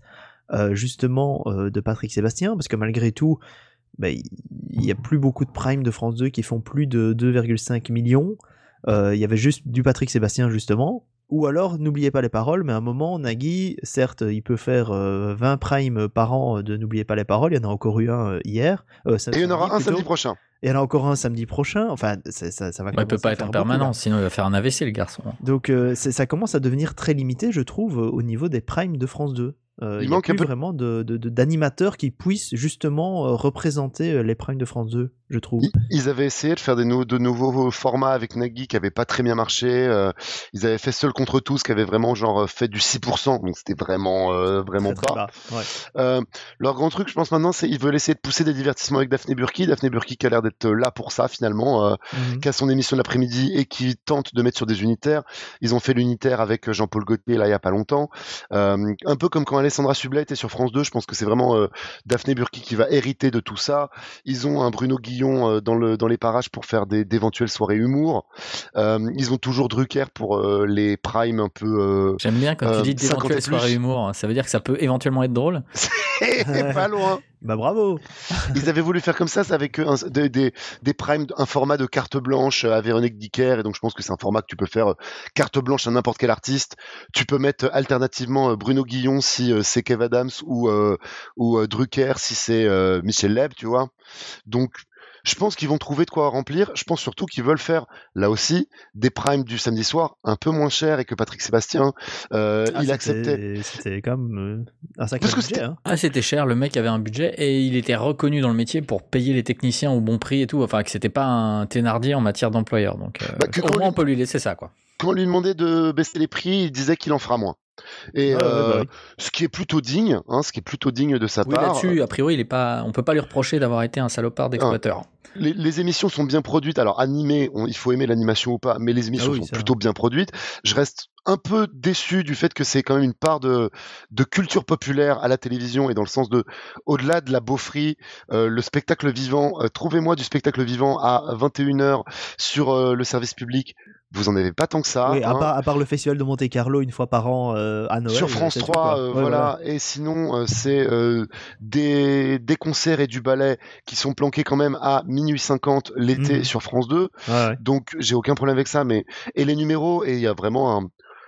justement, de Patrick Sébastien, parce que malgré tout, bah, il n'y a plus beaucoup de primes de France 2 qui font plus de 2,5 millions. Euh, Il y avait juste du Patrick Sébastien, justement. Ou alors, n'oubliez pas les paroles, mais à un moment, Nagui, certes, il peut faire euh, 20 primes par an de N'oubliez pas les paroles, il y en a encore eu un euh, hier. euh, Et il y en aura un plutôt. samedi prochain. Et il y en a encore un samedi prochain. Enfin, ça, ça, ça va ouais, il peut pas être en permanence, sinon il va faire un AVC le garçon. Donc euh, c'est- ça commence à devenir très limité, je trouve, euh, au niveau des primes de France 2. Euh, Il Il n'y a manque un peu- vraiment de- de- de- d'animateurs qui puissent justement euh, représenter euh, les primes de France 2, je trouve. Ils, ils avaient essayé de faire des de nouveaux formats avec Nagui qui n'avaient pas très bien marché. euh, ils avaient fait Seul contre tous qui avait vraiment genre fait du 6%, donc c'était vraiment vraiment ouais. Euh, leur grand truc, je pense maintenant, c'est ils veulent essayer de pousser des divertissements avec Daphné Burki. Daphné Burki qui a l'air d'être là pour ça finalement, Mhm. qui a son émission de l'après-midi et qui tente de mettre sur des unitaires. Ils ont fait l'unitaire avec Jean-Paul Gaultier là il y a pas longtemps. Un peu comme quand Alessandra Sublet était sur France 2, je pense que c'est vraiment euh, Daphné Burki qui va hériter de tout ça. Ils ont un Bruno Guillon euh, dans, le, dans les parages pour faire d'éventuelles soirées humour. Euh, ils ont toujours Drucker pour les primes un peu... J'aime bien quand tu dis 50 et d'éventuelles soirées humour, ça veut dire que ça peut éventuellement être drôle. pas loin Bah bravo Ils avaient voulu faire comme ça, c'est avec euh, un- des, des, primes, un format de carte blanche euh, à Véronique Dicker, et donc je pense que c'est un format que tu peux faire euh, carte blanche à n'importe quel artiste. Tu peux mettre alternativement Bruno Guillon si c'est Kev Adams ou, ou Drucker si c'est Michel Leb, tu vois. Donc je pense qu'ils vont trouver de quoi remplir. Je pense surtout qu'ils veulent faire, là aussi, des primes du samedi soir un peu moins cher et que Patrick Sébastien, euh, Ah, il c'était- acceptait. C'était quand même euh, un sacré Parce que budget. c'était- hein. Ah, c'était cher, le mec avait un budget et il était reconnu dans le métier pour payer les techniciens au bon prix et tout. Enfin, que c'était pas un thénardier en matière d'employeur. Donc, euh, Bah, que au moins, lui- on peut lui laisser ça, quoi. Quand on lui demandait de baisser les prix, il disait qu'il en fera moins. Et euh, bah oui. ce qui est plutôt digne, hein, ce qui est plutôt digne de sa Oui, part. là-dessus, a priori, il est pas, on peut pas lui reprocher d'avoir été un salopard d'exploiteur. Les, les émissions sont bien produites. Alors animées, on- il faut aimer l'animation ou pas, mais les émissions Ah oui, sont plutôt bien produites. Je reste un peu déçu du fait que c'est quand même une part de, de culture populaire à la télévision et dans le sens de, au-delà de la beaufrie, euh, le spectacle vivant, euh, trouvez-moi du spectacle vivant à 21h sur euh, le service public. Vous en avez pas tant que ça. Oui, à, hein. part, à part le festival de Monte Carlo une fois par an euh, à Noël. sur France c'est tout, 3, quoi. euh, Ouais, voilà. Et sinon, euh, c'est des, des concerts et du ballet qui sont planqués quand même à minuit 50 l'été Mhm. sur France 2. Ouais, ouais. Donc, j'ai aucun problème avec ça. Mais et les numéros, et il y a vraiment un.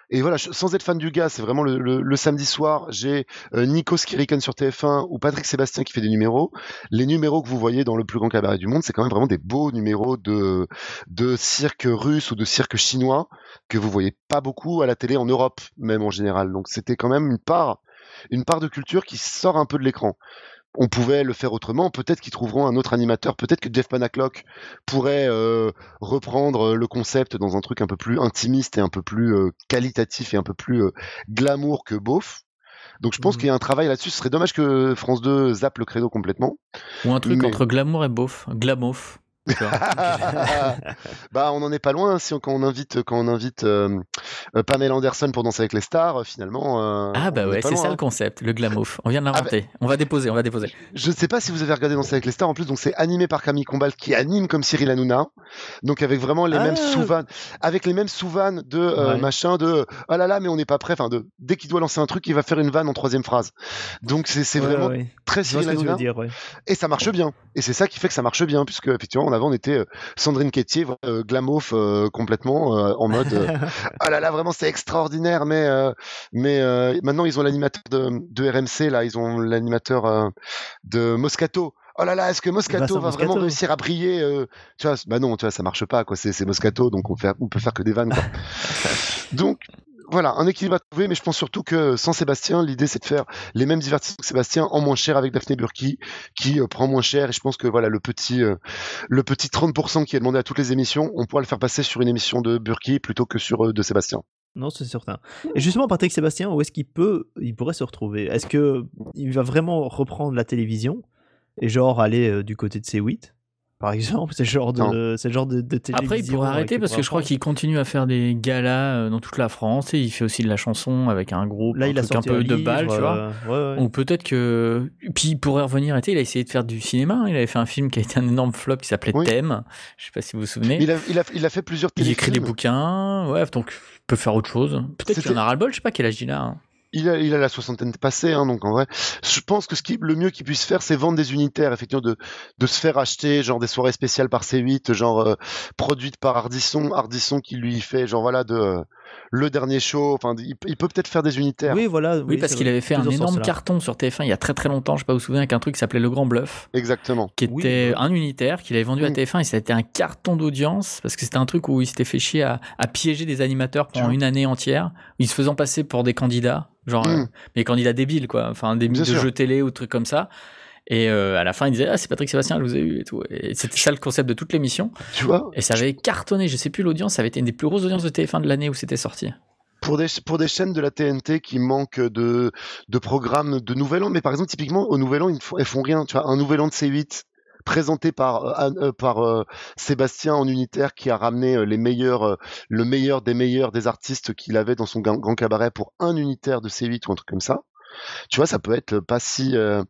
Et voilà, sans être fan du gars, c'est vraiment le, samedi soir, j'ai euh, Skiriken sur TF1 ou Patrick Sébastien qui fait des numéros. Les numéros que vous voyez dans le plus grand cabaret du monde, c'est quand même vraiment des beaux numéros de, de cirque russe ou de cirque chinois que vous voyez pas beaucoup à la télé en Europe, même en général. Donc c'était quand même une part, une part de culture qui sort un peu de l'écran. On pouvait le faire autrement. Peut-être qu'ils trouveront un autre animateur. Peut-être que Jeff Panaclock pourrait euh, reprendre euh, le concept dans un truc un peu plus intimiste et un peu plus euh, qualitatif et un peu plus euh, glamour que beauf. Donc je pense Mhm. qu'il y a un travail là-dessus. Ce serait dommage que France 2 zappe le credo complètement. Ou un truc Mais- entre glamour et beauf. Glamouf. bah on en est pas loin si on- quand on invite quand on invite euh, euh, Pamela Anderson pour danser avec les stars euh, finalement euh, ah bah on ouais, c'est ça hein. le concept, le glamouf. On vient de bah l'inventer. On va déposer, on va déposer. Je ne sais pas si vous avez regardé Danser avec les stars en plus donc c'est animé par Camille Combal qui anime comme Cyril Hanouna donc avec vraiment les Ah. mêmes sous-vannes avec les mêmes sous-vannes de euh, Ouais. machin de ah là là mais on n'est pas prêt enfin de dès qu'il doit lancer un truc il va faire une vanne en troisième phrase donc c'est Ouais, vraiment ouais. très Cyril Hanouna dire, et ça marche bien. Et c'est ça qui fait que ça marche bien, puisque effectivement, en avant, on était euh, Sandrine Quétier, euh, glamouf euh, complètement, en mode ah là là, vraiment c'est extraordinaire. Mais mais maintenant, ils ont l'animateur de, de RMC là, ils ont l'animateur de Moscato. Oh là là, est-ce que Moscato Vincent va vraiment réussir à briller euh, Tu vois, bah non, tu vois, ça marche pas quoi. C'est c'est Moscato, donc on, fait, on peut faire que des vannes. Quoi. donc voilà, un équilibre à trouver, mais je pense surtout que sans Sébastien, l'idée c'est de faire les mêmes divertissements que Sébastien en moins cher avec Daphné Burki, qui euh, prend moins cher. Et je pense que voilà le petit, euh, le petit 30% qui est demandé à toutes les émissions, on pourra le faire passer sur une émission de Burki plutôt que sur euh, de Sébastien. Non, c'est certain. Et justement, Patrick Sébastien, où est-ce qu'il peut, il pourrait se retrouver? Est-ce que il va vraiment reprendre la télévision et genre aller euh, du côté de C8 par exemple C'est le genre de, c'est le genre de, de télévision. Après, il pourrait euh, arrêter parce que je crois qu'il continue à faire des galas euh, dans toute la France et il fait aussi de la chanson avec un groupe, Là, un il a truc un sorti peu un de balle, tu vois. ouais, ouais. Ou peut-être que. Puis il pourrait revenir arrêter. Il a essayé de faire du cinéma. hein. Il avait fait un film qui a été un énorme flop qui s'appelait Oui. Thème. Je sais pas si vous vous souvenez. Il a, il a, il a fait plusieurs Il écrit des téléfilms. bouquins. Ouais, donc il peut faire autre chose. Peut-être qu'il en a ras-le-bol. Je sais pas quel âge il a. hein. Il a, la soixantaine passée, hein, donc en vrai, je pense que ce qui, le mieux qu'il puisse faire, c'est vendre des unitaires, effectivement, de, de se faire acheter, genre des soirées spéciales par C8, genre euh, produites par Ardisson, Ardisson qui lui fait, genre voilà, de euh, le dernier show. Enfin, il, il peut peut-être faire des unitaires. Oui, voilà. Oui, parce qu'il avait fait un énorme carton sur TF1 il y a très très longtemps. Je sais pas vous vous souvenez avec un truc qui s'appelait Le Grand Bluff. Exactement. qui était un unitaire qu'il avait vendu à Mm. TF1 et ça a été un carton d'audience parce que c'était un truc où il s'était fait chier à, à piéger des animateurs pendant une année entière, ils se faisant passer pour des candidats, genre Mm. euh, mais candidats débiles quoi, enfin des Bien de sûr. jeux télé ou trucs comme ça. Et euh, à la fin, il disait ah c'est Patrick Sébastien, je vous ai eu et tout. Et c'était ça le concept de toute l'émission. Tu vois, Et ça avait cartonné. Je sais plus l'audience, ça avait été une des plus grosses audiences de TF1 de l'année où c'était sorti. pour des, pour des chaînes de la TNT qui manquent de, de programmes de Nouvel An, mais par exemple, typiquement, au Nouvel An, ils ne font, elles font rien. Tu vois, un Nouvel An de C8 présenté par, euh, euh, par euh, Sébastien en unitaire qui a ramené les meilleurs, euh, le meilleur des meilleurs des artistes qu'il avait dans son grand, grand cabaret pour un unitaire de C8 ou un truc comme ça. Tu vois, ça peut être pas si, euh,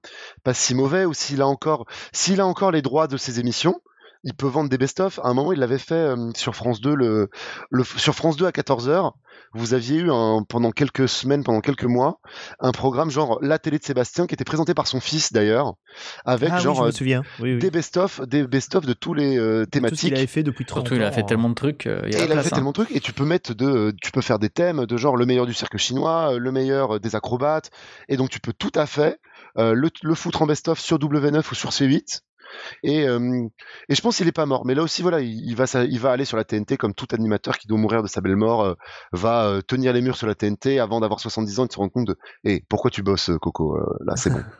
pas si mauvais ou s'il a encore, s'il a encore les droits de ses émissions, il peut vendre des best-of. À un moment, il l'avait fait euh, sur France 2, le, le, sur France 2 à 14h. Vous aviez eu un, pendant quelques semaines, pendant quelques mois, un programme genre La télé de Sébastien qui était présenté par son fils d'ailleurs, avec Ah oui, genre je me euh, souviens. Oui, oui. des best-of, des best-of de tous les euh, Tout ce thématiques. qu'il avait fait depuis 30 Surtout, il a fait hein. tellement de trucs. euh, il y a Et il a place, fait hein. tellement de trucs et tu peux mettre de, tu peux faire des thèmes de genre le meilleur du cirque chinois, euh, le meilleur euh, des acrobates, et donc tu peux tout à fait euh, le, le foutre en best-of sur W9 ou sur C8. Et, euh, et je pense qu'il est pas mort. Mais là aussi, voilà, il, il va, ça- il va aller sur la TNT comme tout animateur qui doit mourir de sa belle mort euh, va euh, tenir les murs sur la TNT avant d'avoir 70 ans et de se rendre compte de, hé, pourquoi tu bosses, Coco Euh, Là, c'est bon.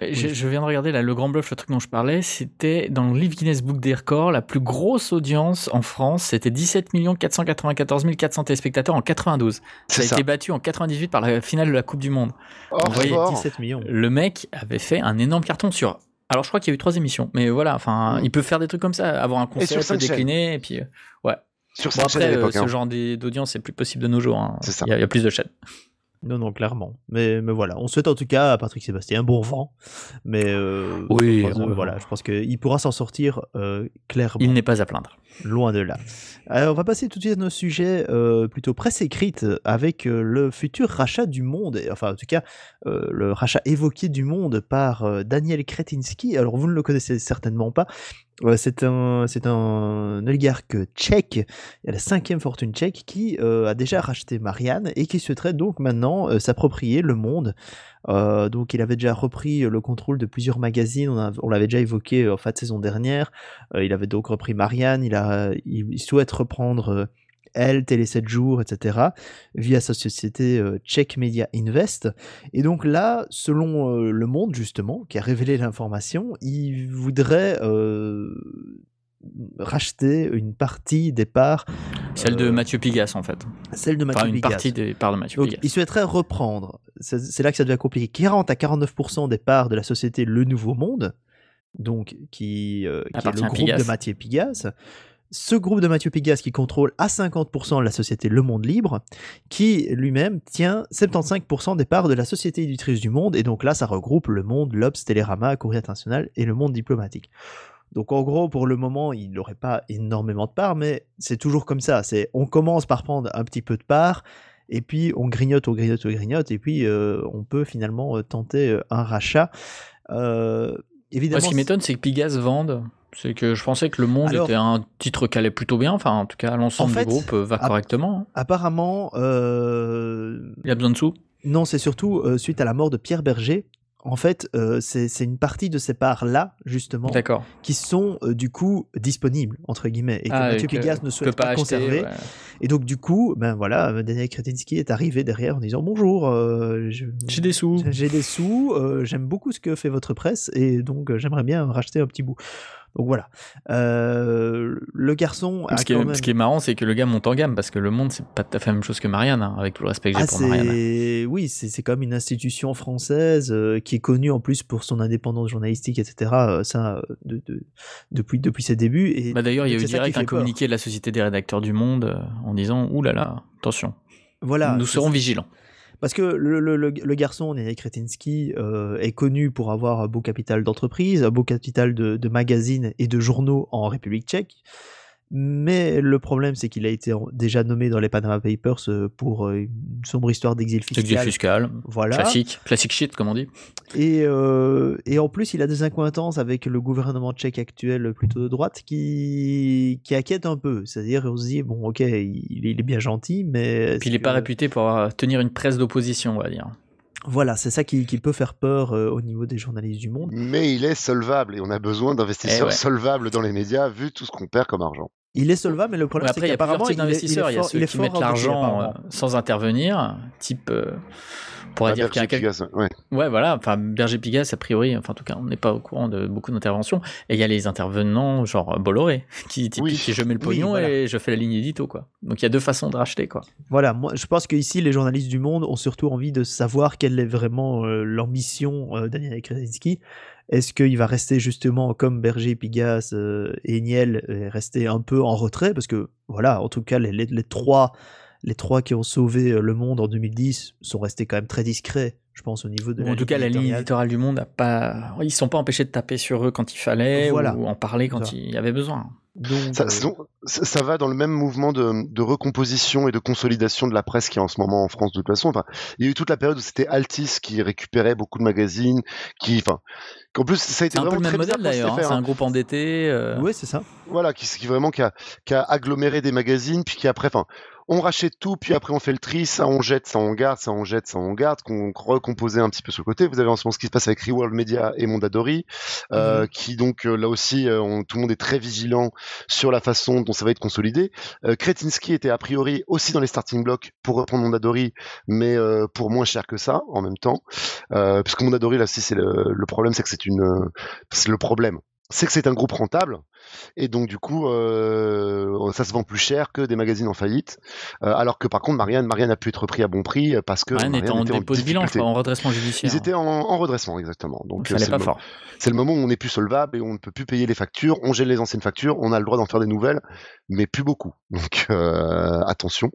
Je, je viens de regarder là, le Grand Bluff, le truc dont je parlais, c'était dans le livre Guinness Book des records, la plus grosse audience en France, c'était 17 494 400 téléspectateurs en 92. Ça a ça. été battu en 98 par la finale de la Coupe du Monde. Hors Vous voyez, sport. 17 millions. Le mec avait fait un énorme carton sur. Alors je crois qu'il y a eu trois émissions, mais voilà, enfin, Mm. il peut faire des trucs comme ça, avoir un concept décliné, et puis euh, ouais. Sur Bon, après, euh, ce hein. genre d'audience, c'est plus possible de nos jours. hein. C'est ça. Il y, a- il y a plus de chaînes. Non, non, clairement. Mais, mais voilà, on souhaite en tout cas à Patrick Sébastien un bon vent. Mais euh, Oui, pense, euh, voilà, je pense qu'il pourra s'en sortir euh, clairement. Il n'est pas à plaindre. Loin de là. Alors, on va passer tout de suite à nos sujets plutôt presse écrite avec le futur rachat du monde, et- enfin en tout cas le rachat évoqué du monde par Daniel Kretinsky. Alors vous ne le connaissez certainement pas. C'est un, c'est un oligarque tchèque, la cinquième fortune tchèque qui euh, a déjà racheté Marianne et qui souhaiterait donc maintenant euh, s'approprier le monde. Euh, donc il avait déjà repris le contrôle de plusieurs magazines, on, l'avait déjà évoqué en fin de saison dernière. Il avait donc repris Marianne, il, souhaite reprendre Elle, Télé 7 jours, etc. via sa société euh, Czech Media Invest. Et donc là, selon euh, Le Monde justement, qui a révélé l'information, il voudrait euh, racheter une partie des parts, Celle de Euh, Mathieu Pigas, en fait. celle de Mathieu Enfin, une Pigas. partie des parts de Mathieu Donc, Pigas. il souhaiterait reprendre, c'est là que ça devient compliqué, 40 à 49% des parts de la société Le Nouveau Monde, donc qui, euh, qui est le groupe Pigas. de Mathieu Pigas. Ce groupe de Mathieu Pigas qui contrôle à 50% la société Le Monde Libre, qui lui-même tient 75% des parts de la société éditrice du Monde, et donc là, ça regroupe Le Monde, l'Obs, Télérama, Courrier International et Le Monde Diplomatique. Donc en gros, pour le moment, il n'aurait pas énormément de parts, mais c'est toujours comme ça. C'est on commence par prendre un petit peu de parts, et puis on grignote, on grignote, on grignote, et puis euh, on peut finalement euh, tenter euh, un rachat. Euh, Moi, évidemment, ce qui m'étonne, c'est que Pigas vende. C'est que je pensais que Le Monde Alors- était un titre qui allait plutôt bien. Enfin, en tout cas, l'ensemble En fait, du groupe euh, va correctement. apparemment, euh, Il a besoin de sous. non, c'est surtout euh, suite à la mort de Pierre Berger. En fait, euh, c'est c'est une partie de ces parts-là, justement, D'accord. qui sont du coup disponibles, entre guillemets, et que Ah, Mathieu Pigas ne souhaite pas pas, acheter, conserver. ouais. Et donc, du coup, ben voilà, Daniel Kretinsky est arrivé derrière en disant Bonjour, euh, je- J'ai des sous. j'ai des sous, euh, j'aime beaucoup ce que fait votre presse, et donc euh, j'aimerais bien racheter un petit bout. Donc voilà. Euh, le garçon a Ce qui, quand est, même... ce qui est marrant, c'est que le gars monte en gamme parce que Le Monde, c'est pas tout à fait la même chose que Marianne, hein, avec tout le respect que j'ai Ah, pour Marianne. oui, c'est comme une institution française euh, qui est connue en plus pour son indépendance journalistique, etc. euh, ça, de- de- depuis depuis ses débuts. Et Bah D'ailleurs, il y a eu direct un peur. communiqué de la Société des rédacteurs du Monde en disant Ouh là là, attention, Voilà, nous serons vigilants. Parce que le, le, garçon, Néné Kretinsky, euh, est connu pour avoir un beau capital d'entreprise, un beau capital de, de magazines et de journaux en République tchèque. Mais le problème, c'est qu'il a été déjà nommé dans les Panama Papers euh, pour euh, une sombre histoire d'exil Exil fiscal. fiscal, Voilà. classique, classique shit, comme on dit. Et, euh, et en plus, il a des accointances avec le gouvernement tchèque actuel, plutôt de droite, qui, qui inquiète un peu. C'est-à-dire, on se dit, bon, ok, il, il est bien gentil, mais. Puis il n'est pas réputé pour avoir- tenir une presse d'opposition, on va dire. Voilà, c'est ça qui, qui peut faire peur euh, au niveau des journalistes du monde. Mais il est solvable et on a besoin d'investisseurs Eh ouais. solvables dans les médias vu tout ce qu'on perd comme argent. Il est solvable, mais le problème, Ouais, c'est qu'apparemment, il, est- il est d'investisseurs. Il y a fort- ceux il est qui fort mettent l'argent euh, sans intervenir, type. euh, on pourrait Ah, dire qu'il y a Berger, quelqu'un. Pigas, ouais. Ouais, voilà. Enfin, Berger Pigas, a priori, enfin, en tout cas, on n'est pas au courant de beaucoup d'interventions. Et il y a les intervenants, genre Bolloré, qui typique, Oui. qui je mets le Oui, pognon voilà. et je fais la ligne édito, quoi. Donc il y a deux façons de racheter, quoi. Voilà, moi je pense qu'ici les journalistes du monde ont surtout envie de savoir quelle est vraiment euh, l'ambition euh, Daniel Krasinski. Est-ce qu'il va rester justement comme Berger, Pigas euh, et Niel, et rester un peu en retrait? Parce que voilà, en tout cas, les, les- les trois, les trois qui ont sauvé euh, le monde en 2010 sont restés quand même très discrets, je pense, au niveau de Ou la en tout cas, la ligne éditoriale. du monde a pas. Ils sont pas empêchés de taper sur eux quand il fallait Voilà. ou en parler quand il y avait besoin. Donc, Ça, euh, ça, ça va dans le même mouvement de, de recomposition et de consolidation de la presse qui est en ce moment en France de toute façon. Enfin, il y a eu toute la période où c'était Altis qui récupérait beaucoup de magazines, qui, enfin, qu'en plus ça a été C'est un peu vraiment le même modèle d'ailleurs. hein. fait, C'est hein. un groupe endetté. euh, ouais, c'est ça. Voilà, qui, qui vraiment qui a, qui a aggloméré des magazines, puis qui après, enfin, on rachète tout, puis après on fait le tri, ça on jette, ça on garde, ça on jette, ça on garde, qu'on recomposait un petit peu sur le côté. Vous avez en ce moment ce qui se passe avec Reworld Media et Mondadori, euh, qui donc euh, là aussi, euh, on- tout le monde est très vigilant sur la façon dont ça va être consolidé. Euh, Kretinsky était a priori aussi dans les starting blocks pour reprendre Mondadori, mais euh, pour moins cher que ça en même temps, euh, puisque Mondadori là aussi c'est le, le problème, c'est que c'est une, c'est le problème, c'est que c'est un groupe rentable Et donc, du coup, euh, ça se vend plus cher que des magazines en faillite. Euh, alors que, par contre, Marianne, Marianne a pu être pris à bon prix parce que. Marianne était en était dépôt de bilan, crois, en redressement judiciaire. Ils étaient en, en redressement, exactement. Donc, Ça euh, pas fort. c'est le moment où on n'est plus solvable et on ne peut plus payer les factures. On gèle les anciennes factures, on a le droit d'en faire des nouvelles, mais plus beaucoup. Donc, euh, attention.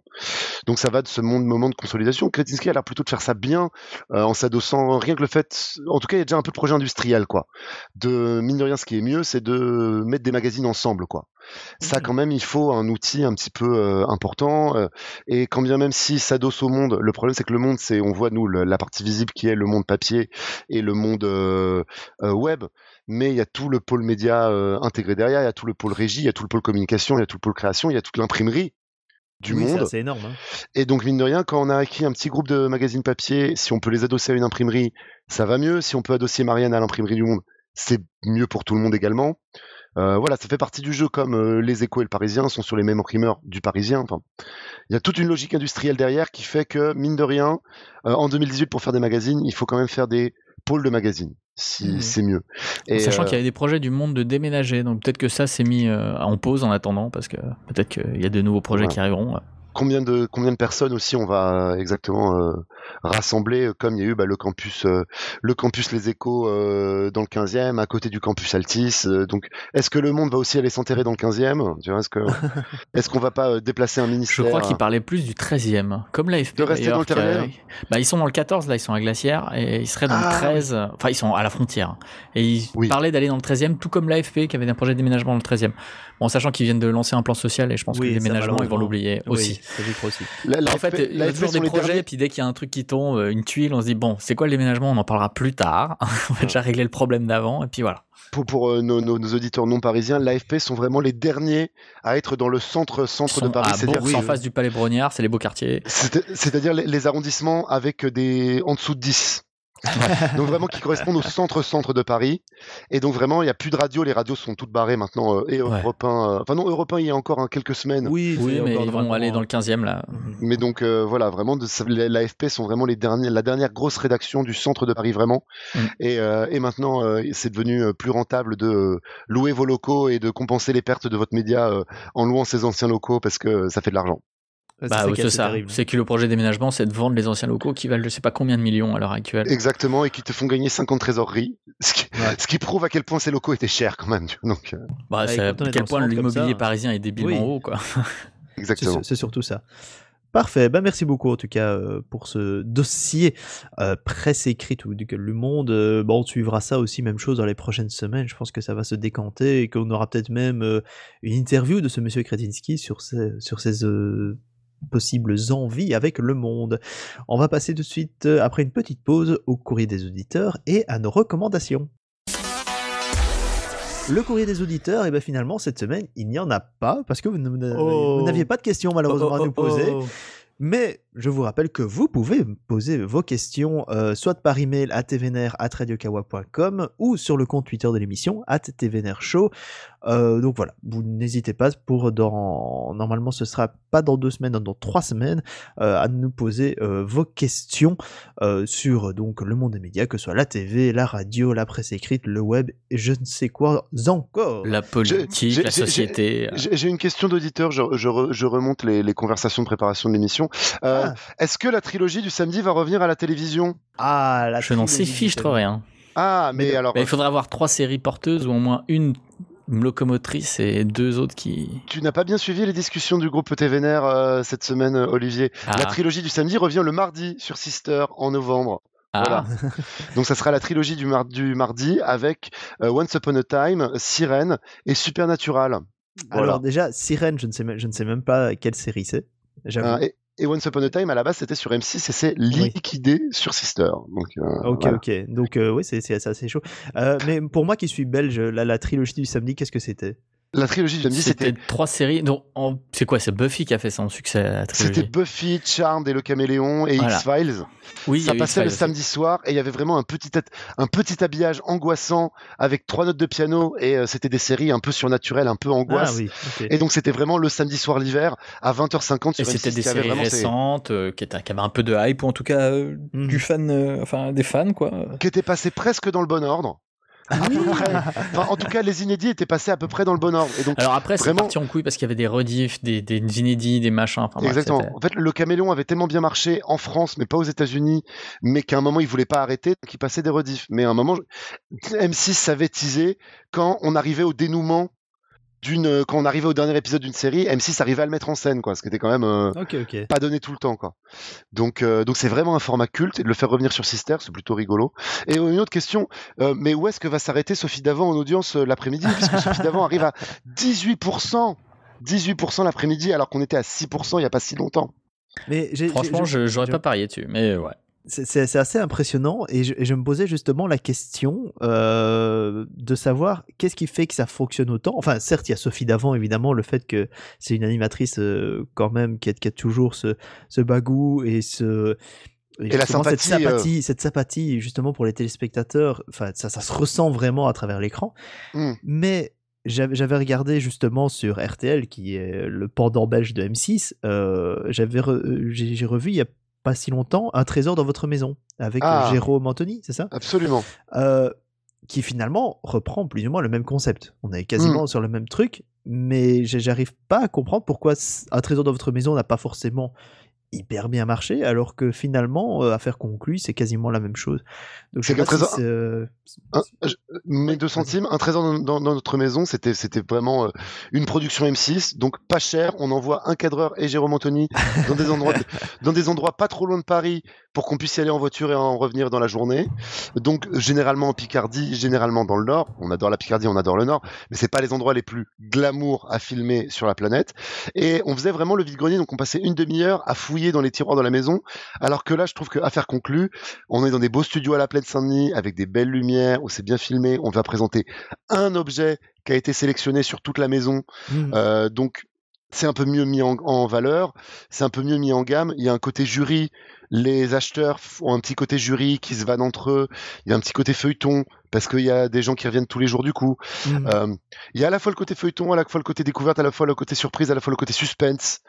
Donc, ça va de ce monde, moment de consolidation. Kretinsky a l'air plutôt de faire ça bien euh, en s'adossant rien que le fait. En tout cas, il y a déjà un peu de projet industriel, quoi. De mine de rien, ce qui est mieux, c'est de mettre des magazines ensemble, quoi. Ça, quand même, il faut un outil un petit peu euh, important. euh, et quand bien même si s'adosse au monde, le problème c'est que le monde, c'est, on voit nous le- la partie visible qui est le monde papier et le monde euh, web, mais il y a tout le pôle média intégré derrière, il y a tout le pôle régie, il y a tout le pôle communication, il y a tout le pôle création, il y a toute l'imprimerie du Oui, monde. c'est énorme. hein. Et donc, mine de rien, quand on a acquis un petit groupe de magazines papier, si on peut les adosser à une imprimerie, ça va mieux. Si on peut adosser Marianne à l'imprimerie du monde, c'est mieux pour tout le monde également. Euh, voilà, ça fait partie du jeu, comme euh, les échos et le parisien sont sur les mêmes imprimeurs du parisien. Enfin, il y a toute une logique industrielle derrière qui fait que, mine de rien, euh, en 2018, pour faire des magazines, il faut quand même faire des pôles de magazines, si Mhm. c'est mieux. Et, Sachant qu'il y avait des projets du monde de déménager, donc peut-être que ça s'est mis en pause en attendant, parce que peut-être qu'il y a de nouveaux projets Ouais. qui arriveront. Combien de combien de personnes aussi on va euh, exactement euh, rassembler euh, comme il y a eu bah, le campus euh, le campus les échos euh, dans le 15e à côté du campus Altis euh, donc est-ce que le monde va aussi aller s'enterrer dans le 15e tu vois est-ce que est-ce qu'on va pas déplacer un Je ministère crois qu'il parlait plus du 13e, comme l'AFP. De rester d'ailleurs, dans le bah, Ils sont dans le 14, là, ils sont à Glacière, et ils seraient dans Ah, le 13, euh, enfin, ils sont à la frontière. Et ils Oui. parlaient d'aller dans le 13e, tout comme l'AFP qui avait un projet de déménagement dans le 13e. Bon, sachant qu'ils viennent de lancer un plan social, et je pense Oui, que le ça, déménagement, ils vont l'oublier Oui, aussi. La- la en fait, il y a toujours des les projets, derniers- puis dès qu'il y a un truc qui tombe, euh, une tuile, on se dit, bon, c'est quoi le déménagement? On en parlera plus tard. on va déjà régler le problème d'avant, et puis voilà. pour, pour euh, nos, nos- nos auditeurs non parisiens l'AFP sont vraiment les derniers à être dans le centre centre de Paris à c'est-à-dire Bourg, en face du Palais Brognard, c'est les beaux quartiers. c'est- c'est-à-dire les, les arrondissements avec des en dessous de 10 donc vraiment qui correspondent au centre-centre de Paris. Et donc vraiment, il n'y a plus de radio. Les radios sont toutes barrées maintenant. euh, et Ouais. Europe 1, euh, enfin non, Europe 1, il y a encore hein, quelques semaines. Oui, Oui, mais ils vont vraiment- aller dans le 15e, là. Mais donc euh, voilà, vraiment, de, l'AFP sont vraiment les derniers, la dernière grosse rédaction du centre de Paris, vraiment. Mm. Et, euh, et maintenant, euh, c'est devenu plus rentable de louer vos locaux et de compenser les pertes de votre média euh, en louant ces anciens locaux parce que ça fait de l'argent. Bah, ça c'est ça. C'est que le projet déménagement, c'est de vendre les anciens locaux qui valent je sais pas combien de millions à l'heure actuelle. Exactement, et qui te font gagner 50 trésoreries, ce qui, Ouais. ce qui prouve à quel point ces locaux étaient chers quand même. Donc, euh, Bah, Bah, c'est à quel point l'immobilier ça, parisien est débilement oui. haut, quoi. C'est exactement. c'est surtout ça. Parfait, bah merci beaucoup en tout cas euh, pour ce dossier euh, presse écrite ou du Le Monde. Euh, bon, on suivra ça aussi, même chose dans les prochaines semaines. Je pense que ça va se décanter et qu'on aura peut-être même euh, une interview de ce monsieur Kretinsky sur ses, sur ses euh, possibles envies avec Le Monde. On va passer tout de suite, euh, après une petite pause, au courrier des auditeurs et à nos recommandations. Le courrier des auditeurs, et bien finalement cette semaine il n'y en a pas parce que vous n'avez Oh. vous n'aviez pas de questions malheureusement à nous poser. Mais je vous rappelle que vous pouvez me poser vos questions euh, soit par email à tvnr@radiokawa.com ou sur le compte Twitter de l'émission at tvnrshow. Euh, donc voilà, vous n'hésitez pas pour dans normalement ce sera pas dans deux semaines, dans trois semaines euh, à nous poser euh, vos questions euh, sur donc le monde des médias, que ce soit la TV, la radio, la presse écrite, le web et je ne sais quoi encore. La politique, la société. J'ai j'ai une question d'auditeur, je, je re- je remonte les, les conversations de préparation de l'émission. Euh, Ah. Est-ce que la trilogie du samedi va revenir à la télévision? Ah, la Je n'en sais fichtre samedi. rien. Ah, mais, Mais- alors, Bah, il faudrait avoir trois séries porteuses ou au moins une locomotrice et deux autres qui. tu n'as pas bien suivi les discussions du groupe TVNR euh, cette semaine, euh, Olivier. Ah, La trilogie du samedi revient le mardi sur Sister en novembre. ah. voilà. Donc ça sera la trilogie du, mar- du mardi avec euh, Once Upon a Time, Sirène et Supernatural. Voilà. Alors déjà, Sirène, je ne sais, même- je ne sais même pas quelle série c'est. J'avoue. Euh, et, et Once Upon a Time, à la base, c'était sur M6 et c'est liquidé sur Sister. Donc, euh, Ok, voilà. ok. Donc, euh, oui, c'est assez chaud. Euh, mais pour moi qui suis belge, la, la trilogie du samedi, qu'est-ce que c'était? La trilogie samedi, C'était c'était trois séries. Donc, en- c'est quoi? C'est Buffy qui a fait son succès à la c'était trilogie. Buffy, Charmed et le Caméléon et Voilà. X-Files. Oui, il y Ça passait le samedi soir et il y avait vraiment un petit, un petit habillage angoissant avec trois notes de piano et euh, c'était des séries un peu surnaturelles, un peu Ah angoisse. oui, ok. Et donc c'était vraiment le samedi soir l'hiver à 20h50 Et sur c'était M6 des séries récentes euh, qui, étaient- qui avaient un peu de hype ou en tout cas euh, du fan, euh, enfin des fans quoi. qui étaient passées presque dans le bon ordre. À peu près. Enfin, en tout cas, les inédits étaient passés à peu près dans le bon ordre. Et donc, Alors après, c'est vraiment- parti en couille parce qu'il y avait des rediffs, des, des inédits, des machins. Enfin, bref, Exactement. En fait, le caméléon avait tellement bien marché en France, mais pas aux États-Unis, mais qu'à un moment, il voulait pas arrêter, donc il passait des rediffs. Mais à un moment, je- M6 savait teaser quand on arrivait au dénouement d'une, quand on arrivait au dernier épisode d'une série, M6 arrivait à le mettre en scène, quoi, ce qui était quand même euh, pas donné tout le temps, quoi. Donc, euh, donc c'est vraiment un format culte et de le faire revenir sur Sister, c'est plutôt rigolo. Et euh, une autre question, euh, mais où est-ce que va s'arrêter Sophie Davant en audience euh, l'après-midi, puisque Sophie Davant arrive à 18%. 18% l'après-midi alors qu'on était à 6% il y a pas si longtemps. Mais j'ai- Franchement, j'ai- je j'aurais pas parié dessus, mais ouais. C'est- assez impressionnant et je, et je me posais justement la question euh, de savoir qu'est-ce qui fait que ça fonctionne autant. Enfin, certes, il y a Sophie Davant, évidemment, le fait que c'est une animatrice euh, quand même qui a, qui a toujours ce, ce bagou et ce. Et la justement cette sympathie, euh. sympathie, cette sympathie justement pour les téléspectateurs, enfin ça, ça se ressent vraiment à travers l'écran. Mm. Mais j'avais regardé justement sur RTL, qui est le pendant belge de M6, euh, j'avais re- j'ai revu il y a pas si longtemps Un trésor dans votre maison avec euh, Ah. Jérôme Anthony, c'est ça? Absolument. Euh, Qui finalement reprend plus ou moins le même concept. On est quasiment Mm. sur le même truc, mais j'arrive pas à comprendre pourquoi Un trésor dans votre maison n'a pas forcément hyper bien marché, alors que finalement, euh, Affaire conclue, c'est quasiment la même chose. Donc je sais pas si trésor- euh, Un- je- mes deux centimes, un trésor dans, dans- dans notre maison, c'était c'était vraiment euh, une production M6, donc pas cher. On envoie un cadreur et Jérôme Anthony dans des endroits de- dans des endroits pas trop loin de Paris pour qu'on puisse y aller en voiture et en revenir dans la journée. Donc généralement en Picardie, généralement dans le Nord. On adore la Picardie, on adore le Nord, mais c'est pas les endroits les plus glamour à filmer sur la planète. Et on faisait vraiment le vide-grenier, donc on passait une demi-heure à fouiller dans les tiroirs de la maison. Alors que là, je trouve que affaire conclue, on est dans des beaux studios à la plaine Saint-Denis avec des belles lumières où c'est bien filmé. On va présenter un objet qui a été sélectionné sur toute la maison. hmm. Euh, donc c'est un peu mieux mis en, en valeur, c'est un peu mieux mis en gamme. Il y a un côté jury. Les acheteurs ont un petit côté jury qui se vannent entre eux. Il y a un petit côté feuilleton parce qu'il y a des gens qui reviennent tous les jours du coup. Hmm. Euh, il y a à la fois le côté feuilleton, à la fois le côté découverte, à la fois le côté surprise, à la fois le côté suspense.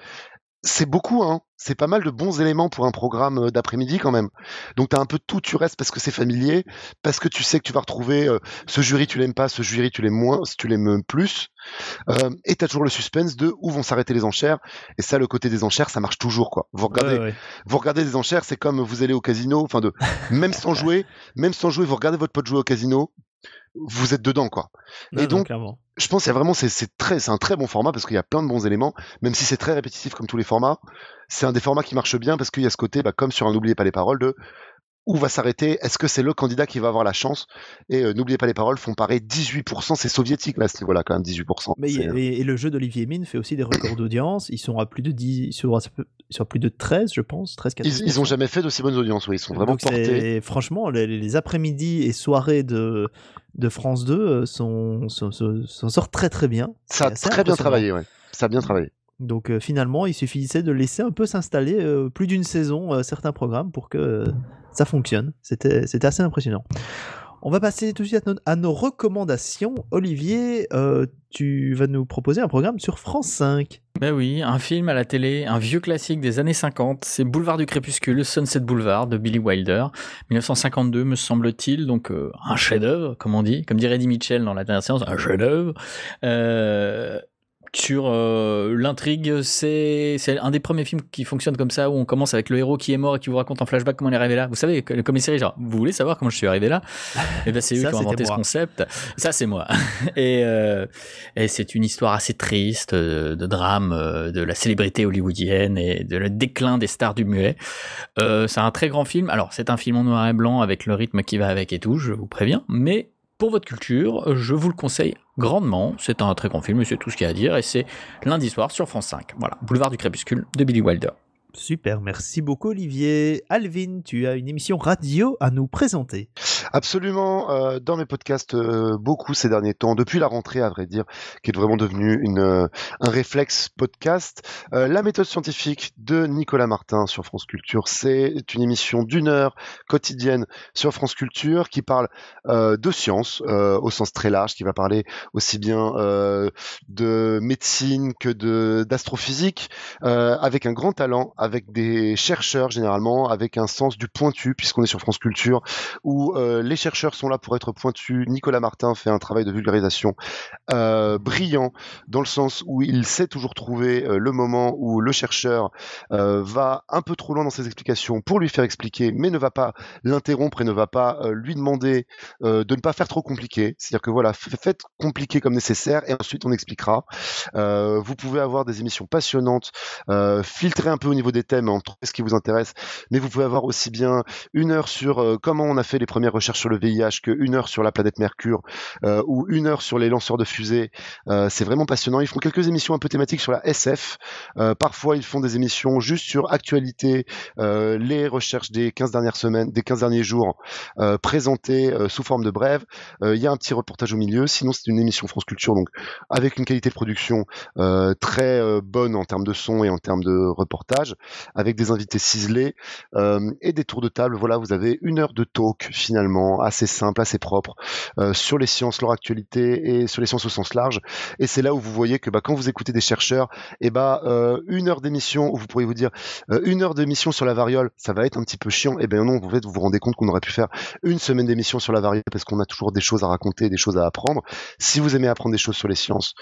C'est beaucoup, hein. C'est pas mal de bons éléments pour un programme euh, d'après-midi quand même. Donc t'as un peu tout, tu restes parce que c'est familier, parce que tu sais que tu vas retrouver euh, ce jury tu l'aimes pas, ce jury tu l'aimes moins, si tu l'aimes plus. Euh, et t'as toujours le suspense de où vont s'arrêter les enchères. Et ça, le côté des enchères, ça marche toujours quoi. Vous regardez, Ouais, ouais. vous regardez des enchères, c'est comme vous allez au casino, enfin de même sans jouer, même sans jouer, vous regardez votre pote jouer au casino, vous êtes dedans quoi. Non, et donc, je pense qu'il y a vraiment c'est c'est très c'est un très bon format parce qu'il y a plein de bons éléments même si c'est très répétitif comme tous les formats c'est un des formats qui marche bien parce qu'il y a ce côté bah, comme sur un n'oubliez pas les paroles de où va s'arrêter Est-ce que c'est le candidat qui va avoir la chance? Et euh, n'oubliez pas les paroles font pareil 18%, c'est soviétique là à ce niveau-là quand même 18%. Mais C'est- et, et le jeu d'Olivier Mine fait aussi des records d'audience. Ils sont à plus de 10, ils sont à, plus de 13, je pense, 13, 14. ils, ils ont jamais fait d'aussi bonnes audiences, oui, ils sont vraiment Donc portés. Franchement, les, les après-midi et soirées de, de France 2 euh, sont, sont, sont- s'en sortent très très bien. Ça a très bien travaillé, ouais. Ça a bien travaillé. Donc euh, finalement, il suffisait de laisser un peu s'installer euh, plus d'une saison euh, certains programmes pour que euh, ça fonctionne. C'était assez impressionnant. On va passer tout de suite à nos, à nos recommandations. Olivier, euh, tu vas nous proposer un programme sur France 5. Ben oui, un film à la télé, un vieux classique des années 50, c'est Boulevard du Crépuscule, Sunset Boulevard de Billy Wilder, 1952 me semble-t-il, donc euh, un chef-d'œuvre, comme on dit, comme dirait Eddie Mitchell dans la dernière séance, un chef-d'œuvre. Euh, sur euh, l'intrigue, c'est c'est un des premiers films qui fonctionne comme ça, où on commence avec le héros qui est mort et qui vous raconte en flashback comment il est arrivé là. Vous savez, comme les séries, genre, vous voulez savoir comment je suis arrivé là? Et ben c'est eux Ça, qui ont inventé ce moi. concept. Ça, c'est moi. Et, euh, et c'est une histoire assez triste euh, de drame euh, de la célébrité hollywoodienne et de le déclin des stars du muet. Euh, c'est un très grand film. Alors, c'est un film en noir et blanc avec le rythme qui va avec et tout, je vous préviens. Mais pour votre culture, je vous le conseille grandement. C'est un très grand film, c'est tout ce qu'il y a à dire. Et c'est lundi soir sur France 5. Voilà, Boulevard du Crépuscule de Billy Wilder. Super, merci beaucoup Olivier. Alvin, tu as une émission radio à nous présenter. Absolument, euh, dans mes podcasts, euh, beaucoup ces derniers temps, depuis la rentrée à vrai dire, qui est vraiment devenu euh, un réflexe podcast. La méthode scientifique de Nicolas Martin sur France Culture, c'est une émission d'une heure quotidienne sur France Culture qui parle de science au sens très large, qui va parler aussi bien de médecine que d'astrophysique, avec un grand talent, avec des chercheurs généralement, avec un sens du pointu, puisqu'on est sur France Culture, où euh, les chercheurs sont là pour être pointus. Nicolas Martin fait un travail de vulgarisation euh, brillant dans le sens où il sait toujours trouver euh, le moment où le chercheur va un peu trop loin dans ses explications pour lui faire expliquer, mais ne va pas l'interrompre et ne va pas lui demander de ne pas faire trop compliqué. C'est-à-dire que voilà, faites compliqué comme nécessaire et ensuite on expliquera. Vous pouvez avoir des émissions passionnantes, filtrer un peu au niveau des thèmes, en ce qui vous intéresse, mais vous pouvez avoir aussi bien une heure sur euh, comment on a fait les premières recherches sur le VIH que une heure sur la planète Mercure euh, ou une heure sur les lanceurs de fusées. Euh, c'est vraiment passionnant. Ils font quelques émissions un peu thématiques sur la SF. Parfois, ils font des émissions juste sur actualité, les recherches des 15 dernières semaines, des 15 derniers jours, présentées sous forme de brève. Il y a un petit reportage au milieu. Sinon, c'est une émission France Culture, donc avec une qualité de production très bonne en termes de son et en termes de reportage, avec des invités ciselés euh, et des tours de table. Voilà, vous avez une heure de talk finalement, assez simple, assez propre, euh, sur les sciences, leur actualité et sur les sciences au sens large. Et c'est là où vous voyez que bah, quand vous écoutez des chercheurs, et bah euh, une heure d'émission où vous pourriez vous dire une heure d'émission sur la variole, ça va être un petit peu chiant. Et ben non, en fait, vous vous rendez compte qu'on aurait pu faire une semaine d'émission sur la variole parce qu'on a toujours des choses à raconter, des choses à apprendre. Si vous aimez apprendre des choses sur les sciences,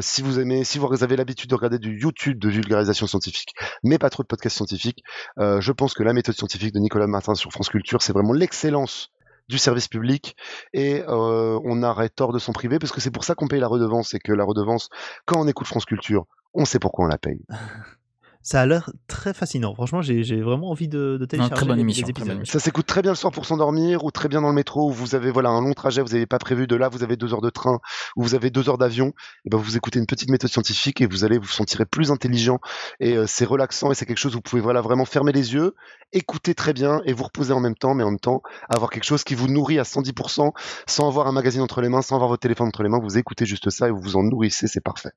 si vous aimez, si vous avez l'habitude de regarder du YouTube de vulgarisation scientifique, mais pas trop de podcasts scientifiques, euh, je pense que la méthode scientifique de Nicolas Martin sur France Culture, c'est vraiment l'excellence du service public et euh, on aurait tort de s'en priver parce que c'est pour ça qu'on paye la redevance et que la redevance, quand on écoute France Culture, on sait pourquoi on la paye. Ça a l'air très fascinant. Franchement, j'ai j'ai vraiment envie de, de télécharger très bonne émission, les très Ça s'écoute très bien le soir pour s'endormir ou très bien dans le métro où vous avez voilà un long trajet, vous n'avez pas prévu de là, vous avez deux heures de train ou vous avez deux heures d'avion. Et ben vous écoutez une petite méthode scientifique et vous allez vous sentir plus intelligent et euh, c'est relaxant et c'est quelque chose où vous pouvez voilà vraiment fermer les yeux, écouter très bien et vous reposer en même temps, mais en même temps avoir quelque chose qui vous nourrit à 110% sans avoir un magazine entre les mains, sans avoir votre téléphone entre les mains. Vous écoutez juste ça et vous vous en nourrissez, c'est parfait.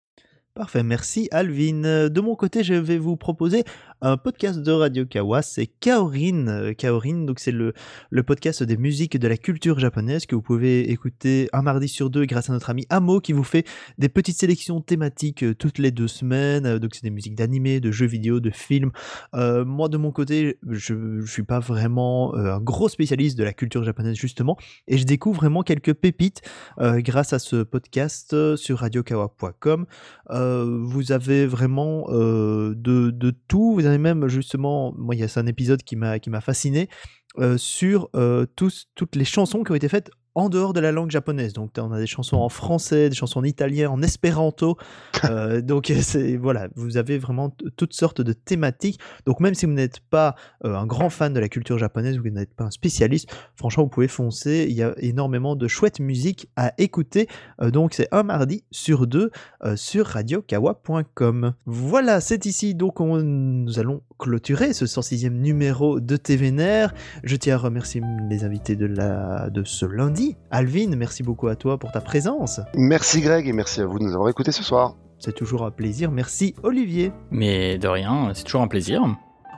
Parfait, merci Alvin. Euh, De mon côté, je vais vous proposer un podcast de Radio Kawa, c'est Kaorin. Euh, Kaorin, donc c'est le, le podcast des musiques de la culture japonaise que vous pouvez écouter un mardi sur deux grâce à notre ami Amo qui vous fait des petites sélections thématiques euh, toutes les deux semaines. Donc c'est des musiques d'animés, de jeux vidéo, de films. Moi de mon côté, je, ne suis pas vraiment un gros spécialiste de la culture japonaise justement, et je découvre vraiment quelques pépites grâce à ce podcast sur radiokawa.com. Euh, vous avez vraiment euh, de, tout. Vous avez même justement, moi, il y a un épisode qui m'a qui m'a fasciné euh, sur euh, tous, toutes les chansons qui ont été faites en dehors de la langue japonaise. Donc, on a des chansons en français, des chansons en italien, en espéranto. Euh, donc, c'est voilà, vous avez vraiment toutes sortes de thématiques. Donc, même si vous n'êtes pas euh, un grand fan de la culture japonaise vous n'êtes pas un spécialiste, franchement, vous pouvez foncer. Il y a énormément de chouettes musiques à écouter. Euh, donc, c'est un mardi sur deux sur radiokawa.com. Voilà, c'est ici donc on, nous allons clôturer ce 106e numéro de TVNR. Je tiens à remercier les invités de, la, de ce lundi. Alvin, merci beaucoup à toi pour ta présence. Merci Greg et merci à vous de nous avoir écoutés ce soir. C'est toujours un plaisir. Merci Olivier. Mais de rien, c'est toujours un plaisir.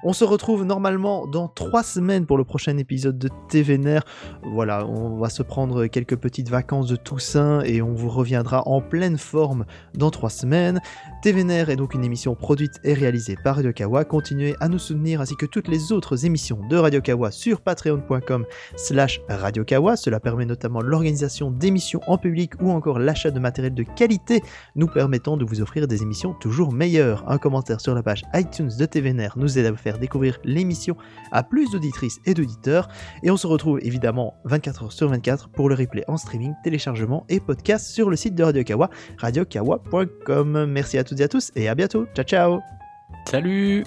On se retrouve normalement dans trois semaines pour le prochain épisode de TVNR. Voilà, on va se prendre quelques petites vacances de Toussaint et on vous reviendra en pleine forme dans trois semaines. TVNR est donc une émission produite et réalisée par Radio Kawa. Continuez à nous soutenir ainsi que toutes les autres émissions de Radio Kawa sur patreon.com slash Radio Kawa. Cela permet notamment l'organisation d'émissions en public ou encore l'achat de matériel de qualité nous permettant de vous offrir des émissions toujours meilleures. Un commentaire sur la page iTunes de TVNR nous aide à vous faire découvrir l'émission à plus d'auditrices et d'auditeurs. Et on se retrouve évidemment 24h sur 24 pour le replay en streaming, téléchargement et podcast sur le site de Radio Kawa, radiokawa.com. Merci à toutes et à tous et à bientôt. Ciao ciao Salut